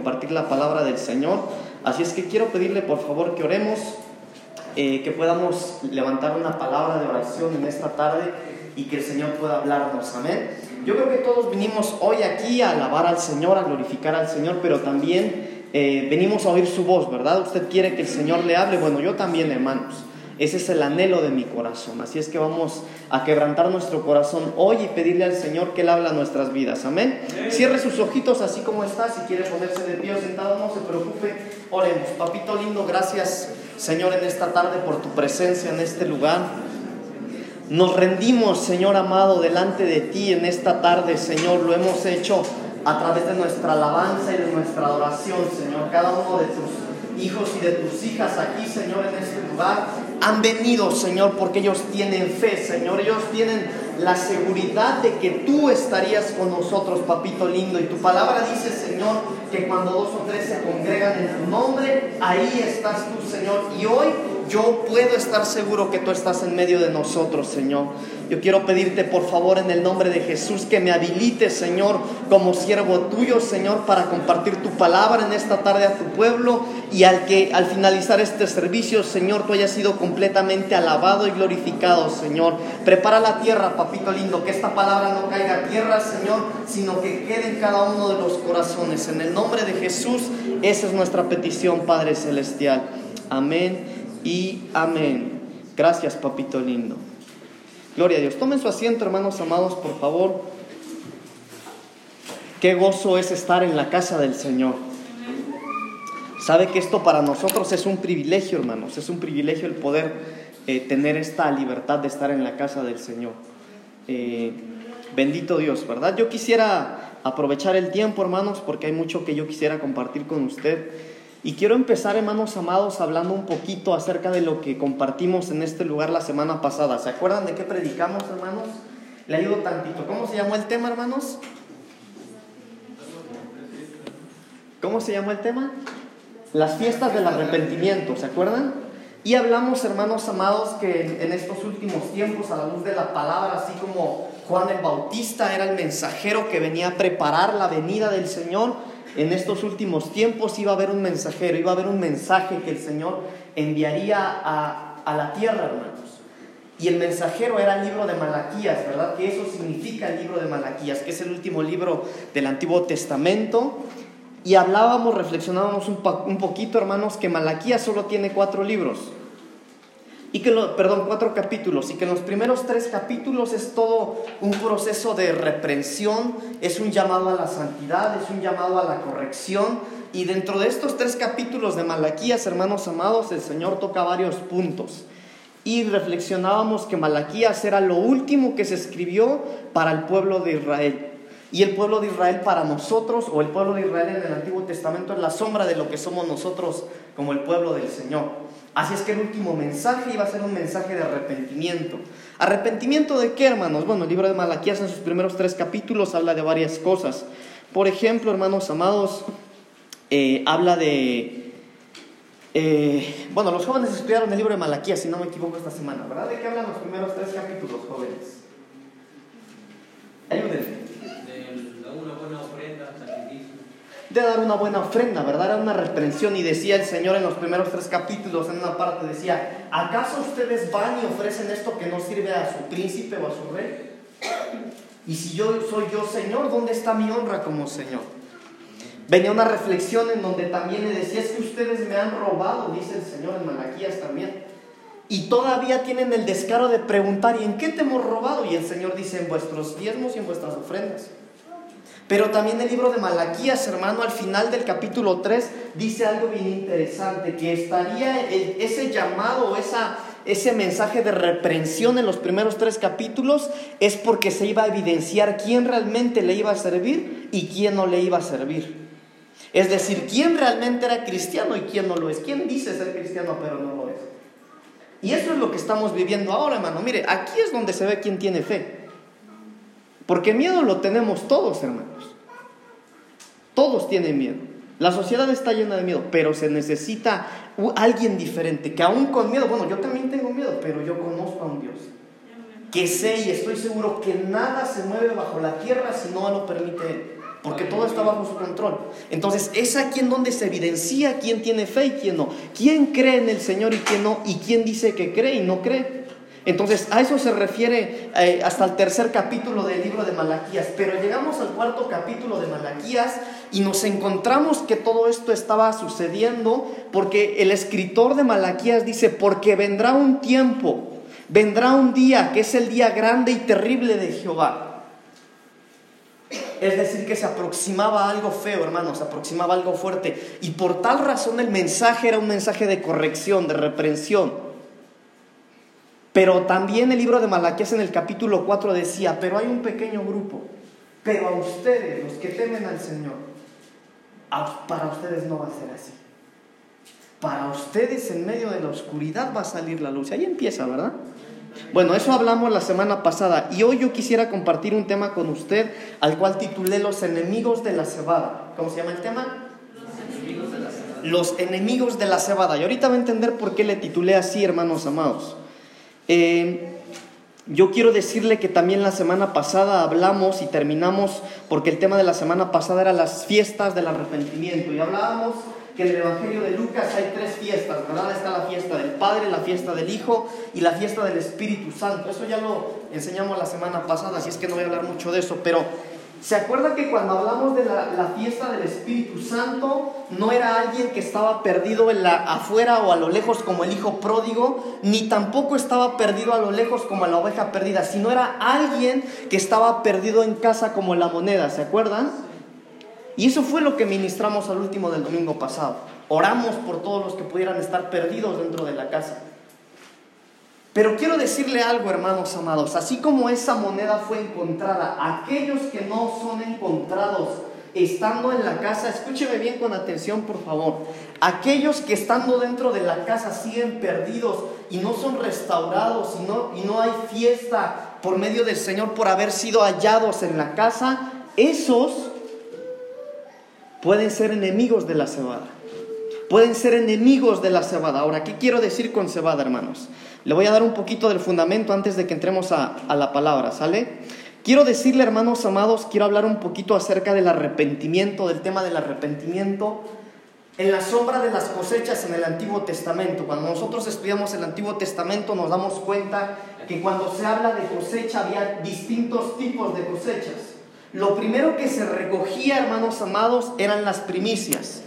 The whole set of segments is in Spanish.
compartir la palabra del Señor. Así es que quiero pedirle por favor que oremos, eh, que podamos levantar una palabra de oración en esta tarde y que el Señor pueda hablarnos. Amén. Yo creo que todos vinimos hoy aquí a alabar al Señor, a glorificar al Señor, pero también eh, venimos a oír su voz, ¿verdad? Usted quiere que el Señor le hable. Bueno, yo también, hermanos. Ese es el anhelo de mi corazón. Así es que vamos a quebrantar nuestro corazón hoy y pedirle al Señor que Él habla nuestras vidas. Amén. Cierre sus ojitos así como está. Si quiere ponerse de pie o sentado, no se preocupe. Oremos. Papito lindo, gracias Señor en esta tarde por tu presencia en este lugar. Nos rendimos, Señor amado, delante de ti en esta tarde, Señor. Lo hemos hecho a través de nuestra alabanza y de nuestra adoración, Señor. Cada uno de tus hijos y de tus hijas aquí, Señor, en este lugar han venido, Señor, porque ellos tienen fe, Señor. Ellos tienen la seguridad de que tú estarías con nosotros, papito lindo. Y tu palabra dice, Señor, que cuando dos o tres se congregan en tu nombre, ahí estás tú, Señor. Y hoy yo puedo estar seguro que tú estás en medio de nosotros, Señor. Yo quiero pedirte, por favor, en el nombre de Jesús, que me habilites, Señor, como siervo tuyo, Señor, para compartir tu palabra en esta tarde a tu pueblo y al que al finalizar este servicio, Señor, tú hayas sido completamente alabado y glorificado, Señor. Prepara la tierra, papito lindo, que esta palabra no caiga a tierra, Señor, sino que quede en cada uno de los corazones. En el nombre de Jesús, esa es nuestra petición, Padre Celestial. Amén y amén. Gracias, papito lindo. Gloria a Dios. Tomen su asiento, hermanos amados, por favor. Qué gozo es estar en la casa del Señor. Sabe que esto para nosotros es un privilegio, hermanos. Es un privilegio el poder eh, tener esta libertad de estar en la casa del Señor. Eh, bendito Dios, ¿verdad? Yo quisiera aprovechar el tiempo, hermanos, porque hay mucho que yo quisiera compartir con usted. Y quiero empezar, hermanos amados, hablando un poquito acerca de lo que compartimos en este lugar la semana pasada. ¿Se acuerdan de qué predicamos, hermanos? Le ayudo tantito. ¿Cómo se llamó el tema, hermanos? ¿Cómo se llamó el tema? Las fiestas del arrepentimiento, ¿se acuerdan? Y hablamos, hermanos amados, que en estos últimos tiempos, a la luz de la palabra, así como Juan el Bautista era el mensajero que venía a preparar la venida del Señor, en estos últimos tiempos iba a haber un mensajero, iba a haber un mensaje que el Señor enviaría a, a la tierra, hermanos. Y el mensajero era el libro de Malaquías, ¿verdad? Que eso significa el libro de Malaquías, que es el último libro del Antiguo Testamento. Y hablábamos, reflexionábamos un, un poquito, hermanos, que Malaquías solo tiene cuatro libros y que lo, perdón, cuatro capítulos, y que en los primeros tres capítulos es todo un proceso de reprensión, es un llamado a la santidad, es un llamado a la corrección, y dentro de estos tres capítulos de Malaquías, hermanos amados, el Señor toca varios puntos. Y reflexionábamos que Malaquías era lo último que se escribió para el pueblo de Israel. Y el pueblo de Israel para nosotros, o el pueblo de Israel en el Antiguo Testamento, es la sombra de lo que somos nosotros como el pueblo del Señor. Así es que el último mensaje iba a ser un mensaje de arrepentimiento. ¿Arrepentimiento de qué, hermanos? Bueno, el libro de Malaquías en sus primeros tres capítulos habla de varias cosas. Por ejemplo, hermanos amados, eh, habla de... Eh, bueno, los jóvenes estudiaron el libro de Malaquías, si no me equivoco, esta semana, ¿verdad? ¿De qué hablan los primeros tres capítulos, jóvenes? Ayúdenme. De dar una buena ofrenda, ¿verdad? Era una reprensión y decía el Señor en los primeros tres capítulos, en una parte decía, ¿acaso ustedes van y ofrecen esto que no sirve a su príncipe o a su rey? Y si yo soy yo Señor, ¿dónde está mi honra como Señor? Venía una reflexión en donde también le decía, es que ustedes me han robado, dice el Señor en Malaquías también. Y todavía tienen el descaro de preguntar, ¿y en qué te hemos robado? Y el Señor dice, en vuestros diezmos y en vuestras ofrendas. Pero también el libro de Malaquías, hermano, al final del capítulo 3 dice algo bien interesante, que estaría ese llamado, esa, ese mensaje de reprensión en los primeros tres capítulos, es porque se iba a evidenciar quién realmente le iba a servir y quién no le iba a servir. Es decir, quién realmente era cristiano y quién no lo es. ¿Quién dice ser cristiano pero no lo es? Y eso es lo que estamos viviendo ahora, hermano. Mire, aquí es donde se ve quién tiene fe. Porque miedo lo tenemos todos, hermanos. Todos tienen miedo. La sociedad está llena de miedo, pero se necesita alguien diferente, que aún con miedo, bueno, yo también tengo miedo, pero yo conozco a un Dios. Que sé y estoy seguro que nada se mueve bajo la tierra si no lo permite Él. porque todo está bajo su control. Entonces es aquí en donde se evidencia quién tiene fe y quién no, quién cree en el Señor y quién no, y quién dice que cree y no cree. Entonces a eso se refiere eh, hasta el tercer capítulo del libro de Malaquías, pero llegamos al cuarto capítulo de Malaquías y nos encontramos que todo esto estaba sucediendo porque el escritor de Malaquías dice, porque vendrá un tiempo, vendrá un día que es el día grande y terrible de Jehová es decir, que se aproximaba algo feo, hermanos, se aproximaba algo fuerte. Y por tal razón el mensaje era un mensaje de corrección, de reprensión. Pero también el libro de Malaquías en el capítulo 4 decía, pero hay un pequeño grupo, pero a ustedes, los que temen al Señor, para ustedes no va a ser así. Para ustedes en medio de la oscuridad va a salir la luz. Ahí empieza, ¿verdad? Bueno, eso hablamos la semana pasada y hoy yo quisiera compartir un tema con usted al cual titulé Los enemigos de la cebada. ¿Cómo se llama el tema? Los enemigos de la cebada. Los enemigos de la cebada. Y ahorita va a entender por qué le titulé así, hermanos amados. Eh, yo quiero decirle que también la semana pasada hablamos y terminamos, porque el tema de la semana pasada era las fiestas del arrepentimiento. Y hablábamos que en el Evangelio de Lucas hay tres fiestas, ¿verdad? Está la fiesta del Padre, la fiesta del Hijo y la fiesta del Espíritu Santo. Eso ya lo enseñamos la semana pasada, así es que no voy a hablar mucho de eso, pero ¿se acuerda que cuando hablamos de la, fiesta del Espíritu Santo, no era alguien que estaba perdido en la, afuera o a lo lejos como el Hijo pródigo, ni tampoco estaba perdido a lo lejos como la oveja perdida, sino era alguien que estaba perdido en casa como la moneda, ¿se acuerdan? Y eso fue lo que ministramos al último del domingo pasado. Oramos por todos los que pudieran estar perdidos dentro de la casa. Pero quiero decirle algo, hermanos amados, así como esa moneda fue encontrada, aquellos que no son encontrados estando en la casa, escúcheme bien con atención, por favor, aquellos que estando dentro de la casa siguen perdidos y no son restaurados y no, y no hay fiesta por medio del Señor por haber sido hallados en la casa, esos pueden ser enemigos de la cebada. Pueden ser enemigos de la cebada. Ahora, ¿qué quiero decir con cebada, hermanos? Le voy a dar un poquito del fundamento antes de que entremos a, la palabra, ¿sale? Quiero decirle, hermanos amados, quiero hablar un poquito acerca del arrepentimiento, del tema del arrepentimiento. En la sombra de las cosechas en el Antiguo Testamento, cuando nosotros estudiamos el Antiguo Testamento nos damos cuenta que cuando se habla de cosecha había distintos tipos de cosechas. Lo primero que se recogía, hermanos amados, eran las primicias.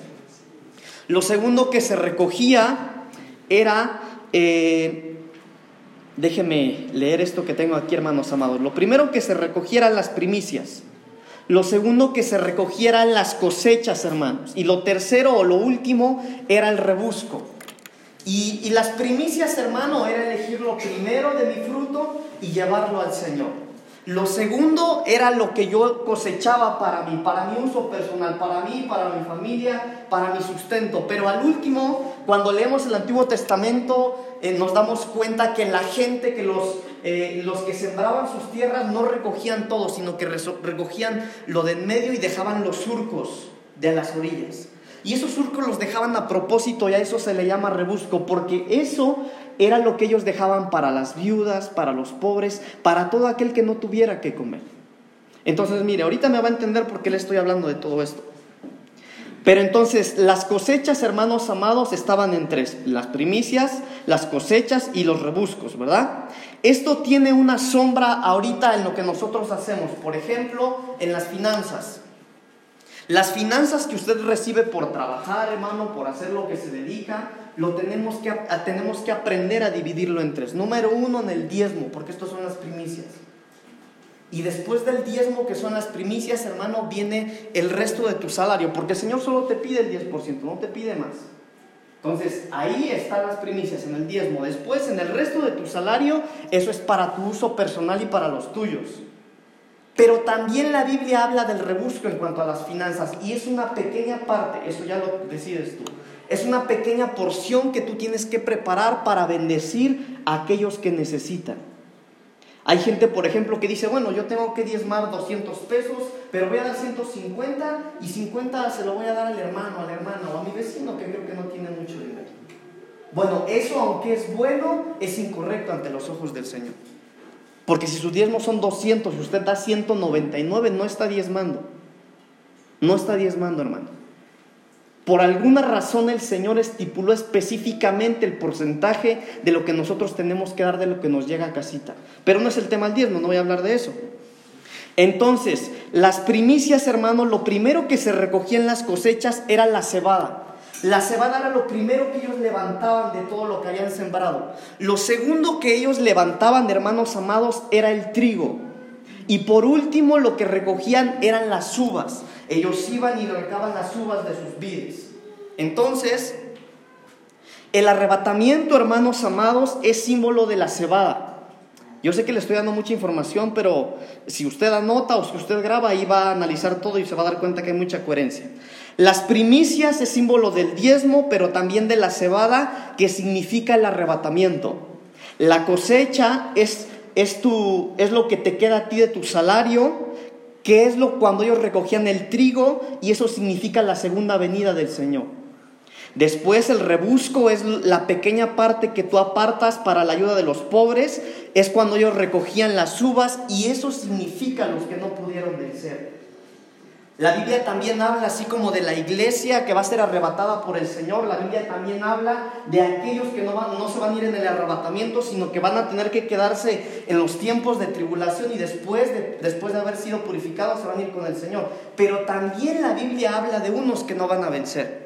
Lo segundo que se recogía era, eh, déjeme leer esto que tengo aquí, hermanos amados. Lo primero que se recogía eran las primicias. Lo segundo que se recogieran las cosechas, hermanos. Y lo tercero o lo último era el rebusco. Y, y las primicias, hermano, era elegir lo primero de mi fruto y llevarlo al Señor. Lo segundo era lo que yo cosechaba para mí, para mi uso personal, para mí, para mi familia, para mi sustento. Pero al último, cuando leemos el Antiguo Testamento, eh, nos damos cuenta que la gente, que los, eh, los que sembraban sus tierras no recogían todo, sino que recogían lo de en medio y dejaban los surcos de las orillas. Y esos surcos los dejaban a propósito y a eso se le llama rebusco, porque eso era lo que ellos dejaban para las viudas, para los pobres, para todo aquel que no tuviera que comer. Entonces, mire, ahorita me va a entender por qué le estoy hablando de todo esto. Pero entonces, las cosechas, hermanos amados, estaban en tres. Las primicias, las cosechas y los rebuscos, ¿verdad? Esto tiene una sombra ahorita en lo que nosotros hacemos. Por ejemplo, en las finanzas. Las finanzas que usted recibe por trabajar, hermano, por hacer lo que se dedica, lo tenemos que, tenemos que aprender a dividirlo en tres. Número uno, en el diezmo, porque estos son las primicias. Y después del diezmo, que son las primicias, hermano, viene el resto de tu salario, porque el Señor solo te pide el 10%, no te pide más. Entonces, ahí están las primicias, en el diezmo. Después, en el resto de tu salario, eso es para tu uso personal y para los tuyos. Pero también la Biblia habla del rebusco en cuanto a las finanzas y es una pequeña parte, eso ya lo decides tú. Es una pequeña porción que tú tienes que preparar para bendecir a aquellos que necesitan. Hay gente, por ejemplo, que dice, bueno, yo tengo que diezmar 200 pesos, pero voy a dar 150 y 50 se lo voy a dar al hermano, al hermano o a mi vecino que creo que no tiene mucho dinero. Bueno, eso aunque es bueno, es incorrecto ante los ojos del Señor. Porque si sus diezmos son 200 y usted da 199, no está diezmando. no está diezmando, hermano. Por alguna razón el Señor estipuló específicamente el porcentaje de lo que nosotros tenemos que dar de lo que nos llega a casita. Pero no es el tema del diezmo, no voy a hablar de eso. Entonces, las primicias, hermano, lo primero que se recogía en las cosechas era la cebada. La cebada era lo primero que ellos levantaban de todo lo que habían sembrado. Lo segundo que ellos levantaban, hermanos amados, era el trigo. Y por último, lo que recogían eran las uvas. Ellos iban y arrancaban las uvas de sus vides. Entonces, el arrebatamiento, hermanos amados, es símbolo de la cebada. Yo sé que le estoy dando mucha información, pero si usted anota o si usted graba, ahí va a analizar todo y se va a dar cuenta que hay mucha coherencia. Las primicias es símbolo del diezmo, pero también de la cebada, que significa el arrebatamiento. La cosecha es, es, tu, es lo que te queda a ti de tu salario, que es lo cuando ellos recogían el trigo, y eso significa la segunda venida del Señor. Después el rebusco es la pequeña parte que tú apartas para la ayuda de los pobres. Es cuando ellos recogían las uvas y eso significa los que no pudieron vencer. La Biblia también habla así como de la iglesia que va a ser arrebatada por el Señor. La Biblia también habla de aquellos que no, se van a ir en el arrebatamiento, sino que van a tener que quedarse en los tiempos de tribulación y después de, después de haber sido purificados se van a ir con el Señor. Pero también la Biblia habla de unos que no van a vencer.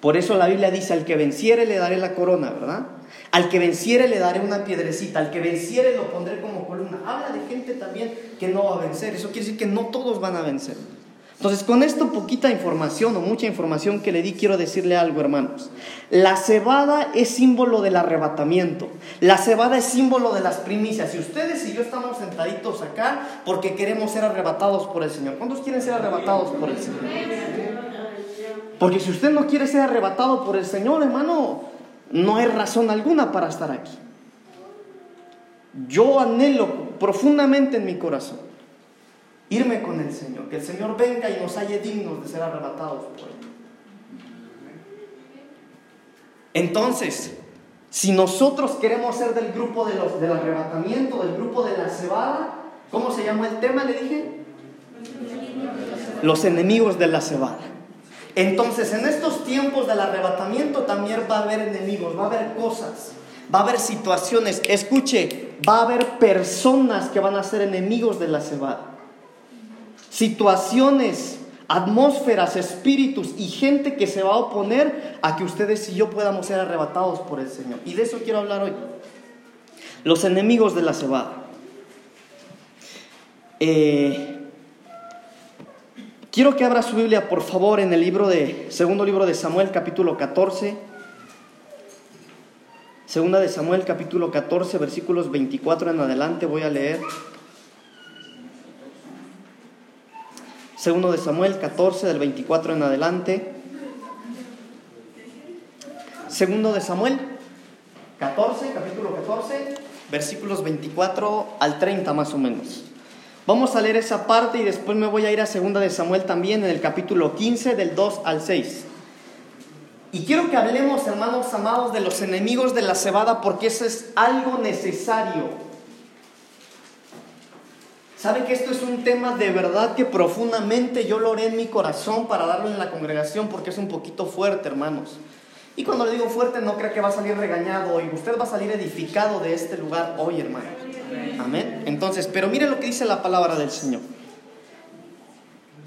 Por eso la Biblia dice, al que venciere le daré la corona, ¿verdad? Al que venciere le daré una piedrecita, al que venciere lo pondré como columna. Habla de gente también que no va a vencer. Eso quiere decir que no todos van a vencer. Entonces, con esto poquita información o mucha información que le di, quiero decirle algo, hermanos. La cebada es símbolo del arrebatamiento. La cebada es símbolo de las primicias. Y ustedes y yo estamos sentaditos acá porque queremos ser arrebatados por el Señor. ¿Cuántos quieren ser arrebatados por el Señor? Porque si usted no quiere ser arrebatado por el Señor, hermano, no hay razón alguna para estar aquí. Yo anhelo profundamente en mi corazón irme con el Señor, que el Señor venga y nos halle dignos de ser arrebatados por Él. Entonces, si nosotros queremos ser del grupo de los, del arrebatamiento, del grupo de la cebada, ¿cómo se llama el tema? Le dije. Los enemigos de la cebada. Entonces, en estos tiempos del arrebatamiento también va a haber enemigos, va a haber cosas, va a haber situaciones. Escuche, va a haber personas que van a ser enemigos de la cebada. Situaciones, atmósferas, espíritus y gente que se va a oponer a que ustedes y yo podamos ser arrebatados por el Señor. Y de eso quiero hablar hoy. Los enemigos de la cebada. Eh, Quiero que abra su Biblia, por favor, en el libro de, segundo libro de Samuel, capítulo 14. Segunda de Samuel, capítulo 14, versículos 24 en adelante, voy a leer. Segundo de Samuel 14, del 24 en adelante. Segundo de Samuel 14, capítulo 14, versículos 24 al 30 más o menos. Vamos a leer esa parte y después me voy a ir a segunda de Samuel también en el capítulo 15 del 2 al 6. Y quiero que hablemos, hermanos amados, de los enemigos de la cebada porque eso es algo necesario. ¿Sabe que esto es un tema de verdad que profundamente yo lo oré en mi corazón para darlo en la congregación porque es un poquito fuerte, hermanos? Y cuando le digo fuerte, no crea que va a salir regañado y usted va a salir edificado de este lugar hoy, hermano. Amén. Entonces, pero mire lo que dice la palabra del Señor.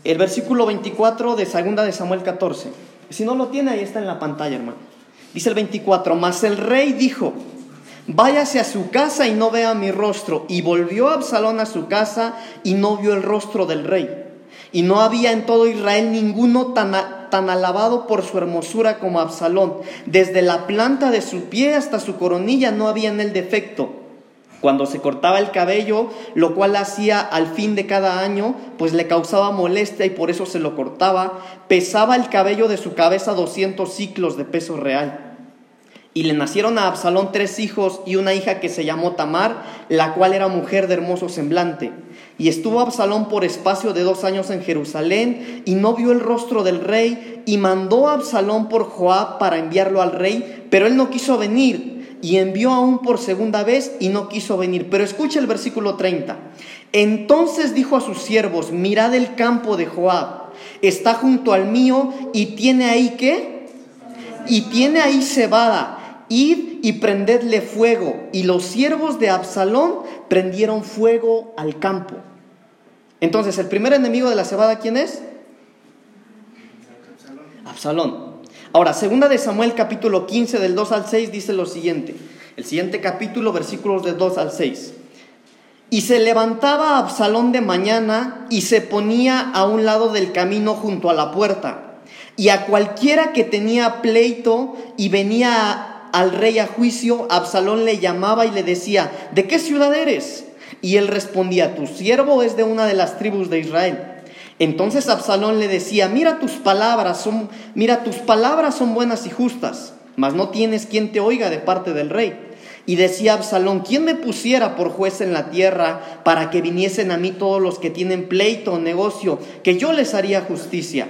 El versículo 24 de segunda de Samuel 14. Si no lo tiene, ahí está en la pantalla, hermano. Dice el 24, mas el rey dijo, váyase a su casa y no vea mi rostro. Y volvió Absalón a su casa y no vio el rostro del rey. Y no había en todo Israel ninguno tan, tan alabado por su hermosura como Absalón. Desde la planta de su pie hasta su coronilla no había en él defecto cuando se cortaba el cabello, lo cual hacía al fin de cada año, pues le causaba molestia y por eso se lo cortaba, pesaba el cabello de su cabeza 200 ciclos de peso real. Y le nacieron a Absalón tres hijos y una hija que se llamó Tamar, la cual era mujer de hermoso semblante. Y estuvo Absalón por espacio de dos años en Jerusalén y no vio el rostro del rey y mandó a Absalón por Joab para enviarlo al rey, pero él no quiso venir y envió aún por segunda vez y no quiso venir. Pero escucha el versículo 30. Entonces dijo a sus siervos, mirad el campo de Joab, está junto al mío y tiene ahí qué? Y tiene ahí cebada, id y prendedle fuego. Y los siervos de Absalón prendieron fuego al campo. Entonces, ¿el primer enemigo de la cebada quién es? Absalón. Ahora, segunda de Samuel capítulo 15 del 2 al 6 dice lo siguiente. El siguiente capítulo, versículos de 2 al 6. Y se levantaba Absalón de mañana y se ponía a un lado del camino junto a la puerta. Y a cualquiera que tenía pleito y venía al rey a juicio, Absalón le llamaba y le decía, ¿de qué ciudad eres? Y él respondía, tu siervo es de una de las tribus de Israel. Entonces Absalón le decía, mira tus palabras son, mira tus palabras son buenas y justas, mas no tienes quien te oiga de parte del rey. Y decía Absalón, ¿quién me pusiera por juez en la tierra para que viniesen a mí todos los que tienen pleito o negocio, que yo les haría justicia?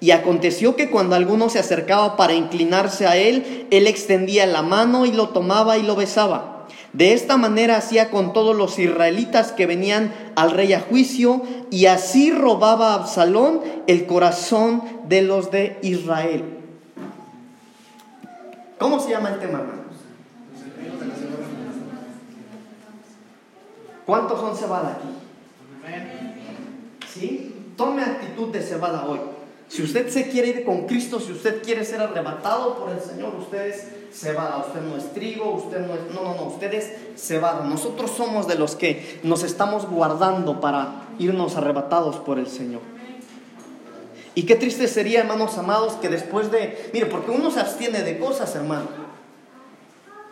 Y aconteció que cuando alguno se acercaba para inclinarse a él, él extendía la mano y lo tomaba y lo besaba. De esta manera hacía con todos los israelitas que venían al rey a juicio, y así robaba Absalón el corazón de los de Israel. ¿Cómo se llama el tema, hermano? ¿Cuántos son cebada aquí? ¿Sí? Tome actitud de cebada hoy. Si usted se quiere ir con Cristo, si usted quiere ser arrebatado por el Señor, usted es cebada. Usted no es trigo, usted no es... No, no, no, usted es cebada. Nosotros somos de los que nos estamos guardando para irnos arrebatados por el Señor. Y qué triste sería, hermanos amados, que después de... Mire, porque uno se abstiene de cosas, hermano.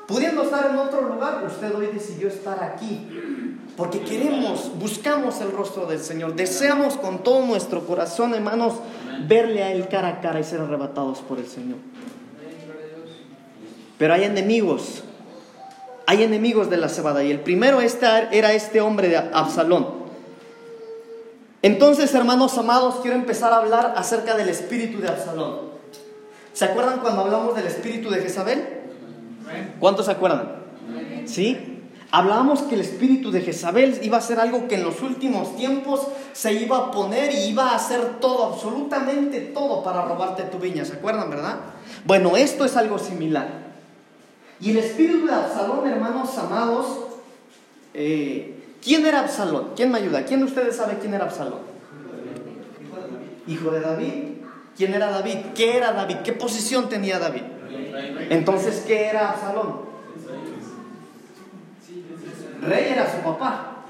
Pudiendo estar en otro lugar, usted hoy decidió estar aquí. Porque queremos, buscamos el rostro del Señor. Deseamos con todo nuestro corazón, hermanos, verle a Él cara a cara y ser arrebatados por el Señor. Pero hay enemigos. Hay enemigos de la cebada. Y el primero era este hombre de Absalón. Entonces, hermanos amados, quiero empezar a hablar acerca del espíritu de Absalón. ¿Se acuerdan cuando hablamos del espíritu de Jezabel? ¿Cuántos se acuerdan? ¿Sí? Hablábamos que el espíritu de Jezabel iba a ser algo que en los últimos tiempos se iba a poner y iba a hacer todo, absolutamente todo para robarte tu viña. ¿Se acuerdan, verdad? Bueno, esto es algo similar. Y el espíritu de Absalón, hermanos amados, eh, ¿quién era Absalón? ¿Quién me ayuda? ¿Quién de ustedes sabe quién era Absalón? Hijo de David. ¿Quién era David? ¿Qué era David? ¿Qué posición tenía David? Entonces, ¿qué era Absalón? Rey era su papá.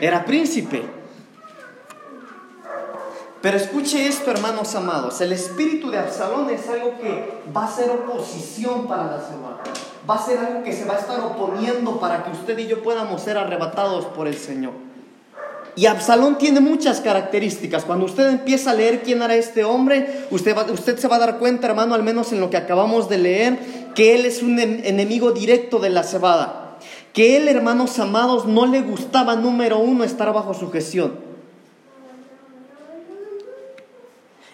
Era príncipe. Pero escuche esto, hermanos amados. El espíritu de Absalón es algo que va a ser oposición para la semana. Va a ser algo que se va a estar oponiendo para que usted y yo podamos ser arrebatados por el Señor. Y Absalón tiene muchas características. Cuando usted empieza a leer quién era este hombre, usted, usted se va a dar cuenta, hermano, al menos en lo que acabamos de leer, que él es un enemigo directo de la cebada. Que él, hermanos amados, no le gustaba, número uno, estar bajo su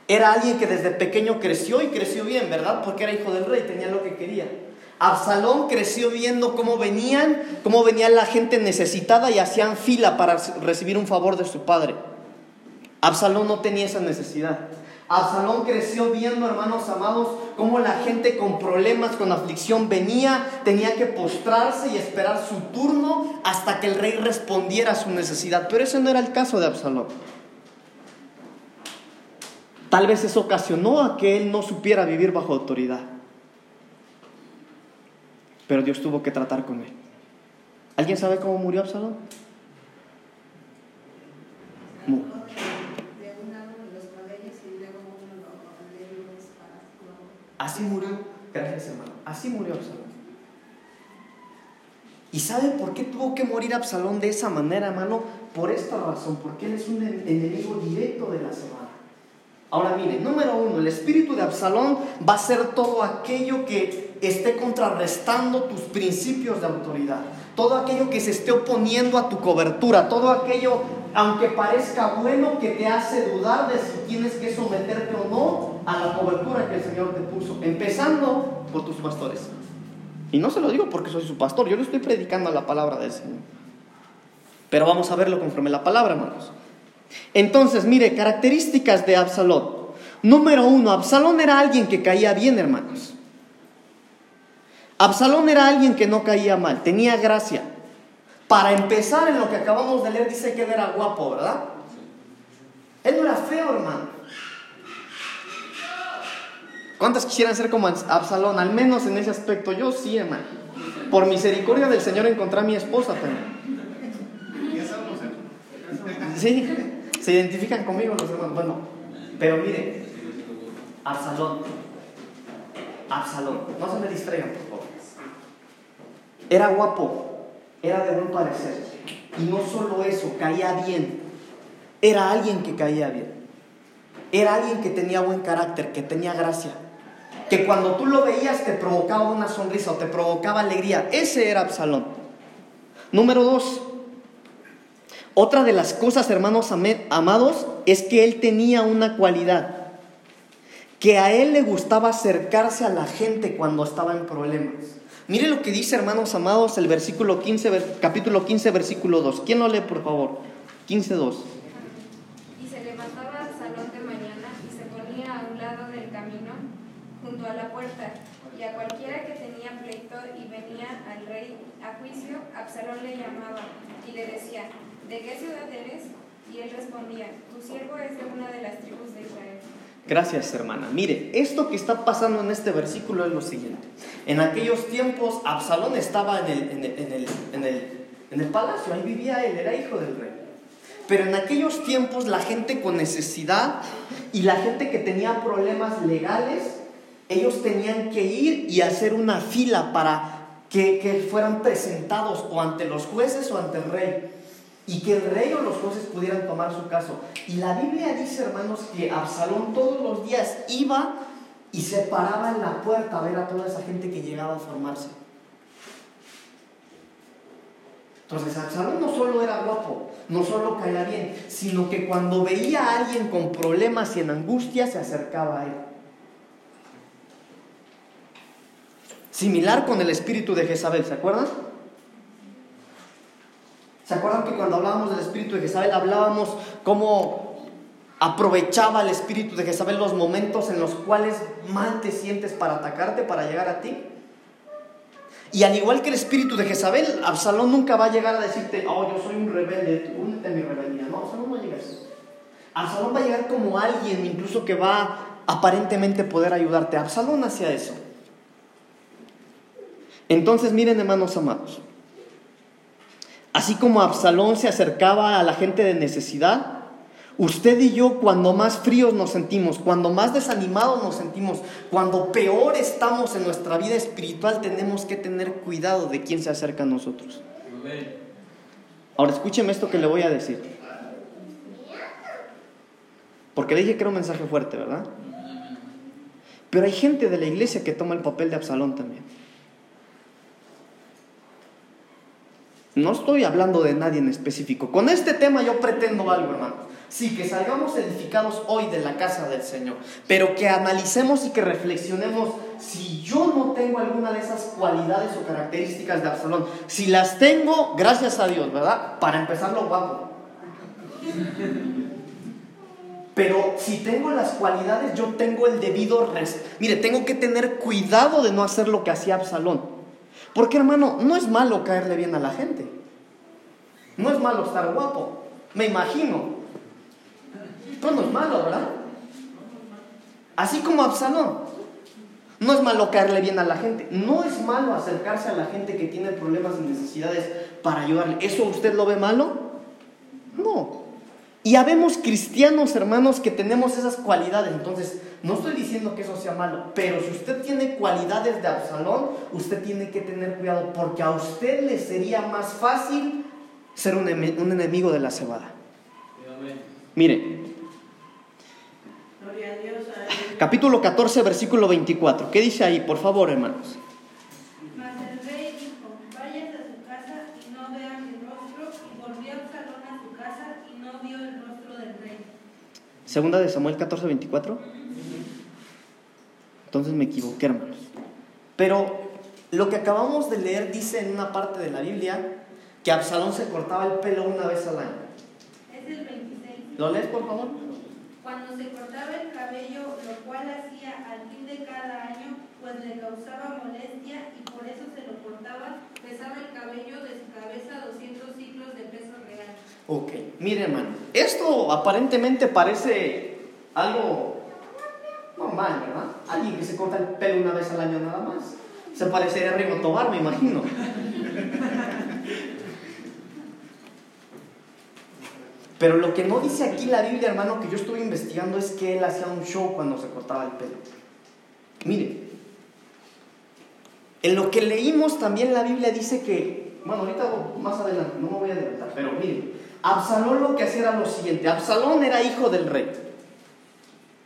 Era alguien que desde pequeño creció y creció bien, ¿verdad? Porque era hijo del rey, tenía lo que quería. Absalón creció viendo cómo venían, cómo venía la gente necesitada y hacían fila para recibir un favor de su padre. Absalón no tenía esa necesidad. Absalón creció viendo, hermanos amados, cómo la gente con problemas, con aflicción venía, tenía que postrarse y esperar su turno hasta que el rey respondiera a su necesidad. Pero ese no era el caso de Absalón. Tal vez eso ocasionó a que él no supiera vivir bajo autoridad pero Dios tuvo que tratar con él. ¿Alguien sabe cómo murió Absalón? Así murió, gracias hermano, así murió Absalón. ¿Y sabe por qué tuvo que morir Absalón de esa manera, hermano? Por esta razón, porque él es un enemigo directo de la semana. Ahora mire, número uno, el espíritu de Absalón va a ser todo aquello que esté contrarrestando tus principios de autoridad, todo aquello que se esté oponiendo a tu cobertura, todo aquello, aunque parezca bueno, que te hace dudar de si tienes que someterte o no a la cobertura que el Señor te puso, empezando por tus pastores. Y no se lo digo porque soy su pastor, yo le estoy predicando la palabra del Señor. Pero vamos a verlo conforme la palabra, hermanos. Entonces, mire, características de Absalón. Número uno, Absalón era alguien que caía bien, hermanos. Absalón era alguien que no caía mal, tenía gracia. Para empezar, en lo que acabamos de leer, dice que él era guapo, ¿verdad? Él no era feo, hermano. ¿Cuántas quisieran ser como Absalón? Al menos en ese aspecto. Yo sí, hermano. Por misericordia del Señor encontré a mi esposa, pero. Sí, se identifican conmigo los hermanos. Bueno, pero mire, Absalón. Absalón. No se me distraigan, por favor. Era guapo, era de buen parecer. Y no solo eso, caía bien. Era alguien que caía bien. Era alguien que tenía buen carácter, que tenía gracia. Que cuando tú lo veías te provocaba una sonrisa o te provocaba alegría. Ese era Absalón. Número dos. Otra de las cosas, hermanos amados, es que él tenía una cualidad que a él le gustaba acercarse a la gente cuando estaba en problemas. Mire lo que dice, hermanos amados, el versículo 15, capítulo 15, versículo 2. ¿Quién lo lee, por favor? 15, 2. Y se levantaba al salón de mañana y se ponía a un lado del camino, junto a la puerta, y a cualquiera que tenía pleito y venía al rey a juicio, Absalón le llamaba y le decía, ¿de qué ciudad eres? Y él respondía, tu siervo es de una de las tribus de Israel. Gracias, hermana. Mire, esto que está pasando en este versículo es lo siguiente. En aquellos tiempos, Absalón estaba en el, en el, en el palacio, ahí vivía él, era hijo del rey. Pero en aquellos tiempos la gente con necesidad y la gente que tenía problemas legales, ellos tenían que ir y hacer una fila para que, que fueran presentados o ante los jueces o ante el rey y que el rey o los jueces pudieran tomar su caso. Y la Biblia dice, hermanos, que Absalón todos los días iba y se paraba en la puerta a ver a toda esa gente que llegaba a formarse. Entonces Absalón no solo era guapo, no solo caía bien, sino que cuando veía a alguien con problemas y en angustia se acercaba a él. Similar con el espíritu de Jezabel, ¿se acuerdan? ¿Se acuerdan que cuando hablábamos del espíritu de Jezabel hablábamos cómo aprovechaba el espíritu de Jezabel los momentos en los cuales mal te sientes para atacarte, para llegar a ti? Y al igual que el espíritu de Jezabel, Absalón nunca va a llegar a decirte, oh, yo soy un rebelde, únete a mi rebeldía. No, Absalón no llega a eso. Absalón va a llegar como alguien incluso que va aparentemente poder ayudarte. Absalón hacia eso. Entonces miren hermanos amados, Así como Absalón se acercaba a la gente de necesidad, usted y yo cuando más fríos nos sentimos, cuando más desanimados nos sentimos, cuando peor estamos en nuestra vida espiritual, tenemos que tener cuidado de quién se acerca a nosotros. Ahora escúcheme esto que le voy a decir. Porque dije que era un mensaje fuerte, ¿verdad? Pero hay gente de la iglesia que toma el papel de Absalón también. No estoy hablando de nadie en específico. Con este tema yo pretendo algo, hermano. Sí, que salgamos edificados hoy de la casa del Señor, pero que analicemos y que reflexionemos si yo no tengo alguna de esas cualidades o características de Absalón. Si las tengo, gracias a Dios, ¿verdad? Para empezar lo guapo. Pero si tengo las cualidades, yo tengo el debido res. Mire, tengo que tener cuidado de no hacer lo que hacía Absalón. Porque hermano, no es malo caerle bien a la gente. No es malo estar guapo. Me imagino. Pues no es malo, ¿verdad? Así como Absalón. No es malo caerle bien a la gente. No es malo acercarse a la gente que tiene problemas y necesidades para ayudarle. ¿Eso usted lo ve malo? No. Y habemos cristianos, hermanos, que tenemos esas cualidades. Entonces, no estoy diciendo que eso sea malo, pero si usted tiene cualidades de Absalón, usted tiene que tener cuidado porque a usted le sería más fácil ser un, enemigo de la cebada. Mire. Capítulo 14, versículo 24. ¿Qué dice ahí? Por favor, hermanos. Segunda de Samuel 14, 24. Entonces me equivoqué, hermanos. Pero lo que acabamos de leer dice en una parte de la Biblia que Absalón se cortaba el pelo una vez al año? Es el 26. ¿Lo lees, por favor? Cuando se cortaba el cabello, lo cual hacía al fin de cada año, pues le causaba molestia y por eso se lo cortaba, pesaba el cabello de su cabeza 200 ciclos de peso real. Ok, mire hermano, esto aparentemente parece algo normal, ¿verdad? Alguien que se corta el pelo una vez al año nada más. Se parecería a Rigo Tobar, me imagino. Pero lo que no dice aquí la Biblia, hermano, que yo estuve investigando es que él hacía un show cuando se cortaba el pelo. Mire, en lo que leímos también la Biblia dice que, bueno, ahorita más adelante, no me voy a adelantar, pero mire, Absalón lo que hacía era lo siguiente, Absalón era hijo del rey,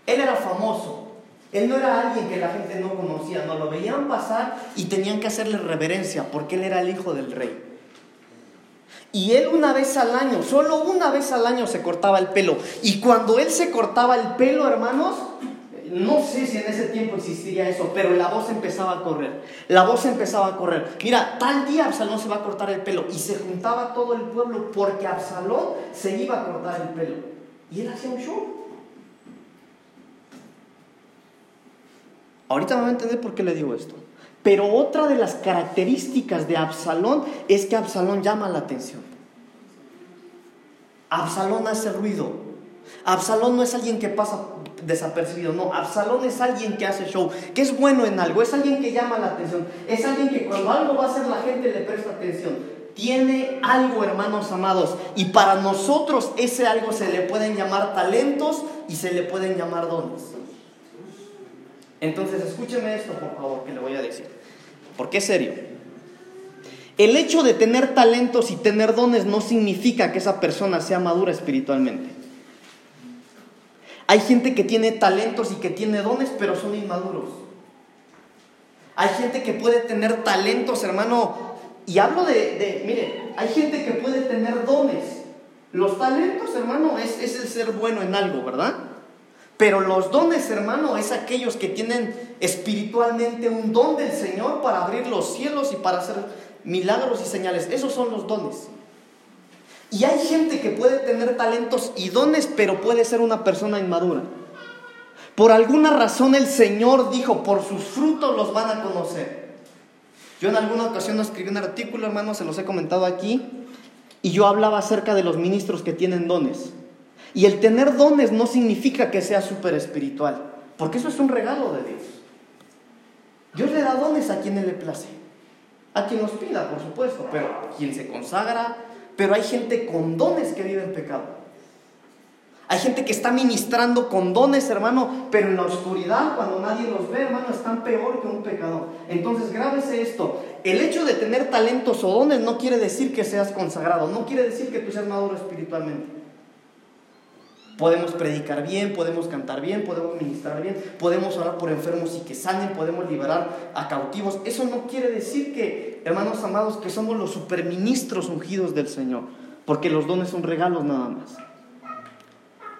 él era famoso, él no era alguien que la gente no conocía, no lo veían pasar y tenían que hacerle reverencia porque él era el hijo del rey. Y él una vez al año, solo una vez al año se cortaba el pelo. Y cuando él se cortaba el pelo, hermanos, no sé si en ese tiempo existiría eso, pero la voz empezaba a correr. La voz empezaba a correr. Mira, tal día Absalón se va a cortar el pelo. Y se juntaba todo el pueblo porque Absalón se iba a cortar el pelo. Y él hacía un show. Ahorita me va a entender por qué le digo esto. Pero otra de las características de Absalón es que Absalón llama la atención. Absalón hace ruido. Absalón no es alguien que pasa desapercibido, no. Absalón es alguien que hace show, que es bueno en algo, es alguien que llama la atención, es alguien que cuando algo va a hacer la gente le presta atención. Tiene algo, hermanos amados, y para nosotros ese algo se le pueden llamar talentos y se le pueden llamar dones. Entonces, escúcheme esto, por favor, que le voy a decir. Porque es serio. El hecho de tener talentos y tener dones no significa que esa persona sea madura espiritualmente. Hay gente que tiene talentos y que tiene dones, pero son inmaduros. Hay gente que puede tener talentos, hermano, y hablo de, mire, hay gente que puede tener dones. Los talentos, hermano, es, es el ser bueno en algo, ¿verdad? Pero los dones, hermano, es aquellos que tienen espiritualmente un don del Señor para abrir los cielos y para hacer milagros y señales. Esos son los dones. Y hay gente que puede tener talentos y dones, pero puede ser una persona inmadura. Por alguna razón el Señor dijo, por sus frutos los van a conocer. Yo en alguna ocasión escribí un artículo, hermano, se los he comentado aquí, y yo hablaba acerca de los ministros que tienen dones. Y el tener dones no significa que sea súper espiritual, porque eso es un regalo de Dios. Dios le da dones a quien le place, a quien los pida, por supuesto, pero quien se consagra, pero hay gente con dones que vive en pecado. Hay gente que está ministrando con dones, hermano, pero en la oscuridad, cuando nadie los ve, hermano, están peor que un pecador. Entonces, grábese esto. El hecho de tener talentos o dones no quiere decir que seas consagrado, no quiere decir que tú seas maduro espiritualmente. Podemos predicar bien, podemos cantar bien, podemos ministrar bien, podemos orar por enfermos y que sanen, podemos liberar a cautivos. Eso no quiere decir que, hermanos amados, que somos los superministros ungidos del Señor, porque los dones son regalos nada más.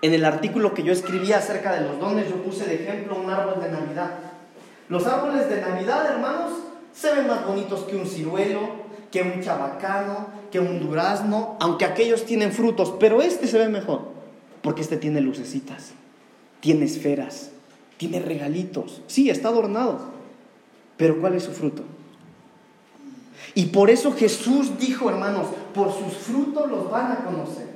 En el artículo que yo escribí acerca de los dones, yo puse de ejemplo un árbol de Navidad. Los árboles de Navidad, hermanos, se ven más bonitos que un ciruelo, que un chabacano, que un durazno, aunque aquellos tienen frutos, pero este se ve mejor. Porque este tiene lucecitas, tiene esferas, tiene regalitos. Sí, está adornado. Pero ¿cuál es su fruto? Y por eso Jesús dijo, hermanos, por sus frutos los van a conocer.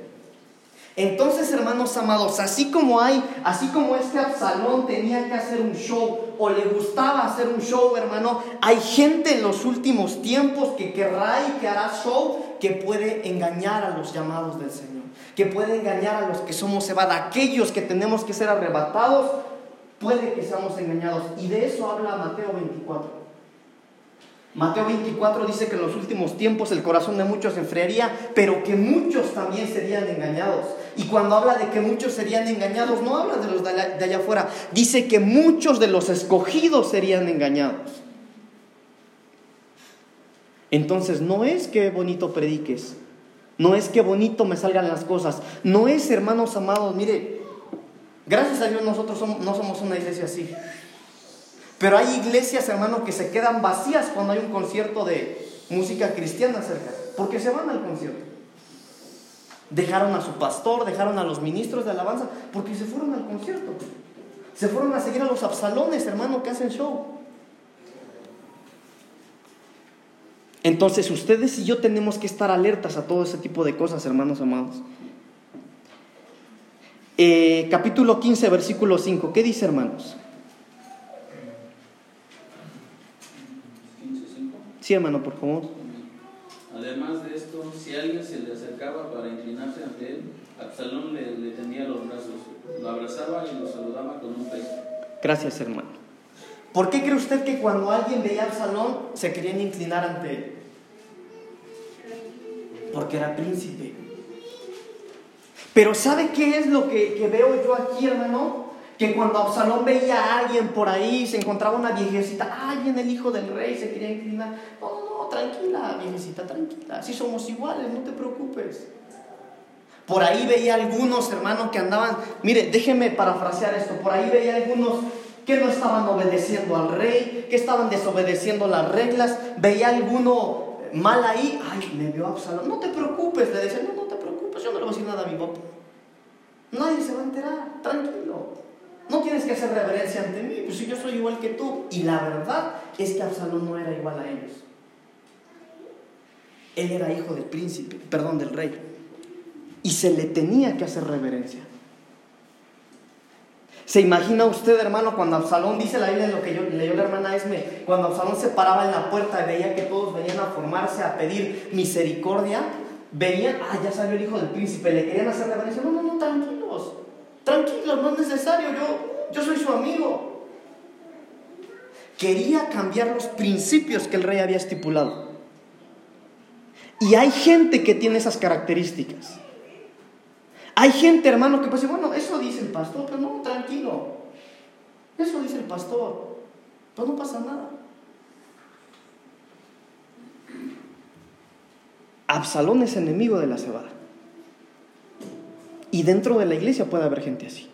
Entonces, hermanos amados, así como hay, así como este Absalón tenía que hacer un show o le gustaba hacer un show, hermano, hay gente en los últimos tiempos que querrá y que hará show que puede engañar a los llamados del Señor que puede engañar a los que somos cebada, aquellos que tenemos que ser arrebatados, puede que seamos engañados. Y de eso habla Mateo 24. Mateo 24 dice que en los últimos tiempos el corazón de muchos se enfriaría, pero que muchos también serían engañados. Y cuando habla de que muchos serían engañados, no habla de los de allá, afuera, dice que muchos de los escogidos serían engañados. Entonces no es que bonito prediques, no es que bonito me salgan las cosas. No es, hermanos amados, mire, gracias a Dios nosotros no somos una iglesia así. Pero hay iglesias, hermanos, que se quedan vacías cuando hay un concierto de música cristiana cerca. porque se van al concierto. Dejaron a su pastor, dejaron a los ministros de alabanza, porque se fueron al concierto. Se fueron a seguir a los absalones, hermano, que hacen show. Entonces ustedes y yo tenemos que estar alertas a todo ese tipo de cosas, hermanos amados. Eh, capítulo 15, versículo 5. ¿Qué dice, hermanos? Sí, hermano, por favor. Además de esto, si alguien se le acercaba para inclinarse ante él, Absalón le, le tendía los brazos, lo abrazaba y lo saludaba con un beso. Gracias, hermano. ¿Por qué cree usted que cuando alguien veía a Absalón se querían inclinar ante él? Porque era príncipe. Pero ¿sabe qué es lo que, que veo yo aquí, hermano? Que cuando Absalón veía a alguien por ahí, se encontraba una viejecita, ay, viene el hijo del rey, se quería inclinar. No, no, no, tranquila, viejecita, tranquila. Si somos iguales, no te preocupes. Por ahí veía algunos hermanos que andaban, mire, déjeme parafrasear esto, por ahí veía algunos que no estaban obedeciendo al rey, que estaban desobedeciendo las reglas, veía alguno mal ahí, ay, me vio Absalón, no te preocupes, le decía, no, no te preocupes, yo no le voy a decir nada a mi papá. Nadie se va a enterar, tranquilo. No tienes que hacer reverencia ante mí, pues si yo soy igual que tú. Y la verdad es que Absalón no era igual a ellos. Él era hijo del príncipe, perdón, del rey. Y se le tenía que hacer reverencia. ¿Se imagina usted, hermano, cuando Absalón, dice la Biblia, lo que yo, leyó la hermana Esme, cuando Absalón se paraba en la puerta y veía que todos venían a formarse a pedir misericordia, veían, ah, ya salió el hijo del príncipe, le querían hacer reverencia. No, no, no, tranquilos, tranquilos, no es necesario, yo, yo soy su amigo. Quería cambiar los principios que el rey había estipulado. Y hay gente que tiene esas características. Hay gente, hermano, que puede decir, bueno, eso dice el pastor, pero no, tranquilo. Eso dice el pastor. Pues no pasa nada. Absalón es enemigo de la cebada. Y dentro de la iglesia puede haber gente así.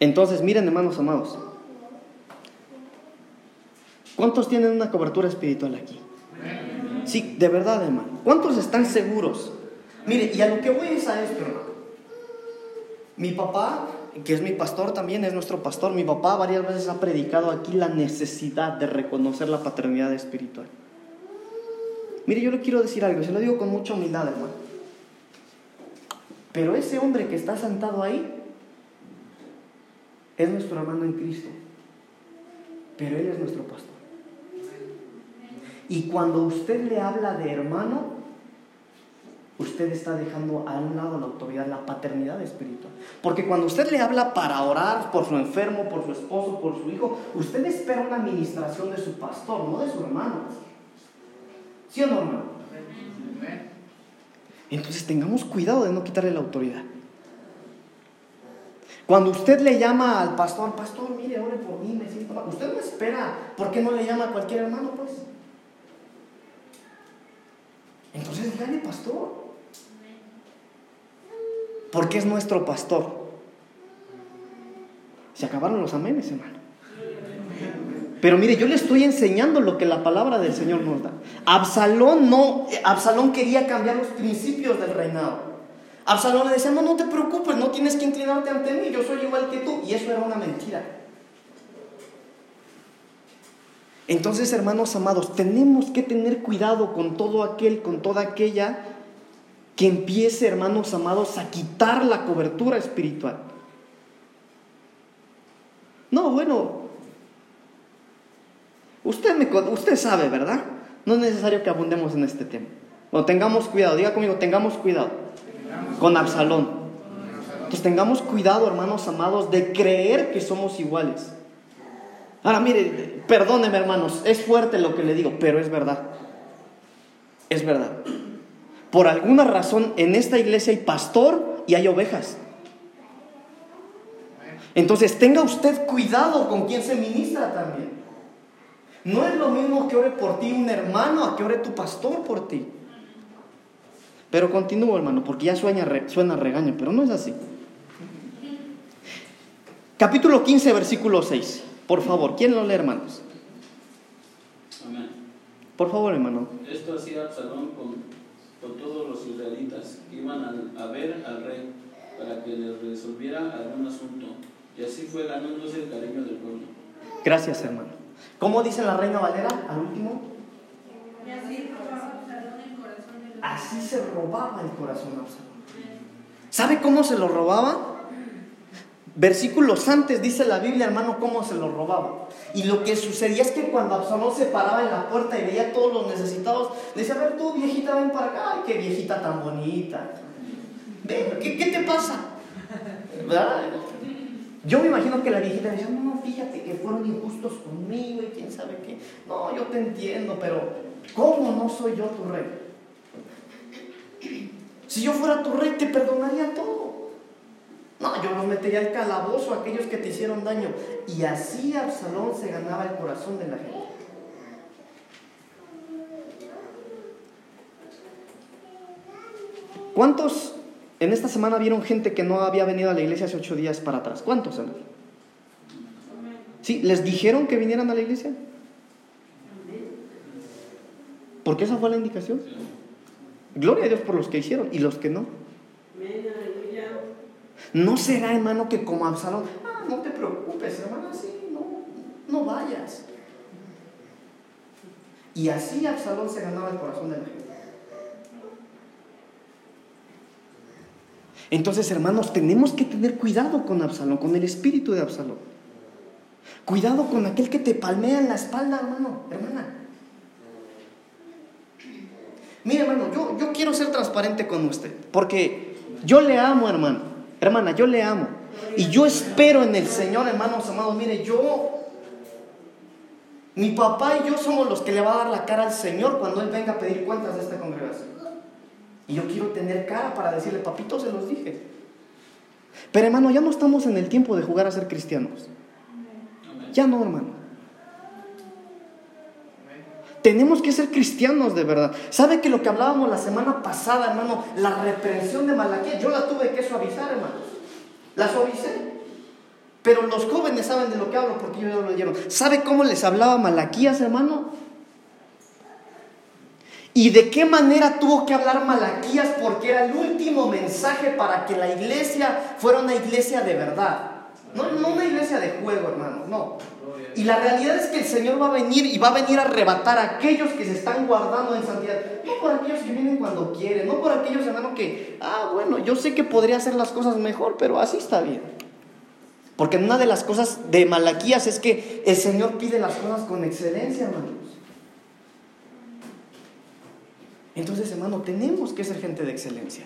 Entonces, miren, hermanos amados. ¿Cuántos tienen una cobertura espiritual aquí? Sí, de verdad, hermano. ¿Cuántos están seguros? Mire, y a lo que voy es a esto, hermano. Mi papá, que es mi pastor también, es nuestro pastor, mi papá varias veces ha predicado aquí la necesidad de reconocer la paternidad espiritual. Mire, yo le quiero decir algo, se lo digo con mucha humildad, hermano. Pero ese hombre que está sentado ahí es nuestro hermano en Cristo. Pero él es nuestro pastor. Y cuando usted le habla de hermano, usted está dejando a un lado la autoridad, la paternidad espiritual. Porque cuando usted le habla para orar por su enfermo, por su esposo, por su hijo, usted espera una administración de su pastor, no de su hermano. ¿Sí o no, hermano? Entonces tengamos cuidado de no quitarle la autoridad. Cuando usted le llama al pastor, pastor, mire, ore por mí, me siento mal. Usted no espera, ¿por qué no le llama a cualquier hermano, pues? Entonces dígale pastor. Porque es nuestro pastor. Se acabaron los amenes, hermano. Pero mire, yo le estoy enseñando lo que la palabra del Señor nos da. Absalón no, Absalón quería cambiar los principios del reinado. Absalón le decía, no, no te preocupes, no tienes que inclinarte ante mí, yo soy igual que tú. Y eso era una mentira. Entonces, hermanos amados, tenemos que tener cuidado con todo aquel, con toda aquella que empiece, hermanos amados, a quitar la cobertura espiritual. No, bueno, usted, me, usted sabe, ¿verdad? No es necesario que abundemos en este tema. No, tengamos cuidado, diga conmigo, tengamos cuidado con Absalón. Entonces tengamos cuidado, hermanos amados, de creer que somos iguales. Ahora, mire, perdóneme, hermanos, es fuerte lo que le digo, pero es verdad. Es verdad. Por alguna razón en esta iglesia hay pastor y hay ovejas. Entonces tenga usted cuidado con quien se ministra también. No es lo mismo que ore por ti un hermano a que ore tu pastor por ti. Pero continúo, hermano, porque ya suena, suena regaño, pero no es así. Capítulo 15, versículo 6. Por favor, ¿quién lo lee, hermanos? Por favor, hermano. Esto hacía Absalón con, con todos los israelitas que iban a, a ver al rey para que les resolviera algún asunto. Y así fue ganándose el cariño del pueblo. Gracias, hermano. ¿Cómo dice la reina Valera al último? Y así se robaba el corazón a Absalón. ¿Sabe cómo se lo robaba? Versículos antes dice la Biblia, hermano, cómo se lo robaba. Y lo que sucedía es que cuando Absalón se paraba en la puerta y veía a todos los necesitados, decía, a ver tú, viejita, ven para acá. Ay, qué viejita tan bonita. Ven, ¿qué, qué te pasa? ¿Verdad? Yo me imagino que la viejita decía, no, no, fíjate que fueron injustos conmigo y quién sabe qué. No, yo te entiendo, pero ¿cómo no soy yo tu rey? Si yo fuera tu rey, te perdonaría todo. No, yo los metería al calabozo a aquellos que te hicieron daño. Y así Absalón se ganaba el corazón de la gente. ¿Cuántos en esta semana vieron gente que no había venido a la iglesia hace ocho días para atrás? ¿Cuántos, hermano? ¿Sí? ¿Les dijeron que vinieran a la iglesia? Porque esa fue la indicación. Gloria a Dios por los que hicieron y los que no. No será, hermano, que como Absalón, ah, no te preocupes, hermano, sí, no, no vayas. Y así Absalón se ganaba el corazón de la gente. Entonces, hermanos, tenemos que tener cuidado con Absalón, con el espíritu de Absalón. Cuidado con aquel que te palmea en la espalda, hermano, hermana. Mire, hermano, yo, yo quiero ser transparente con usted, porque yo le amo, hermano. Hermana, yo le amo. Y yo espero en el Señor, hermanos amados. Mire, yo, mi papá y yo somos los que le va a dar la cara al Señor cuando Él venga a pedir cuentas de esta congregación. Y yo quiero tener cara para decirle, papito, se los dije. Pero hermano, ya no estamos en el tiempo de jugar a ser cristianos. Ya no, hermano. Tenemos que ser cristianos de verdad. ¿Sabe que lo que hablábamos la semana pasada, hermano? La reprensión de Malaquías, yo la tuve que suavizar, hermanos. La suavicé. Pero los jóvenes saben de lo que hablo porque ellos lo leyeron. ¿Sabe cómo les hablaba Malaquías, hermano? ¿Y de qué manera tuvo que hablar Malaquías? Porque era el último mensaje para que la iglesia fuera una iglesia de verdad. No, una iglesia de juego, hermanos, no. Y la realidad es que el Señor va a venir y va a venir a arrebatar a aquellos que se están guardando en santidad. No por aquellos que vienen cuando quieren, no por aquellos hermanos que, ah, bueno, yo sé que podría hacer las cosas mejor, pero así está bien. Porque una de las cosas de Malaquías es que el Señor pide las cosas con excelencia, hermanos. Entonces, hermano, tenemos que ser gente de excelencia.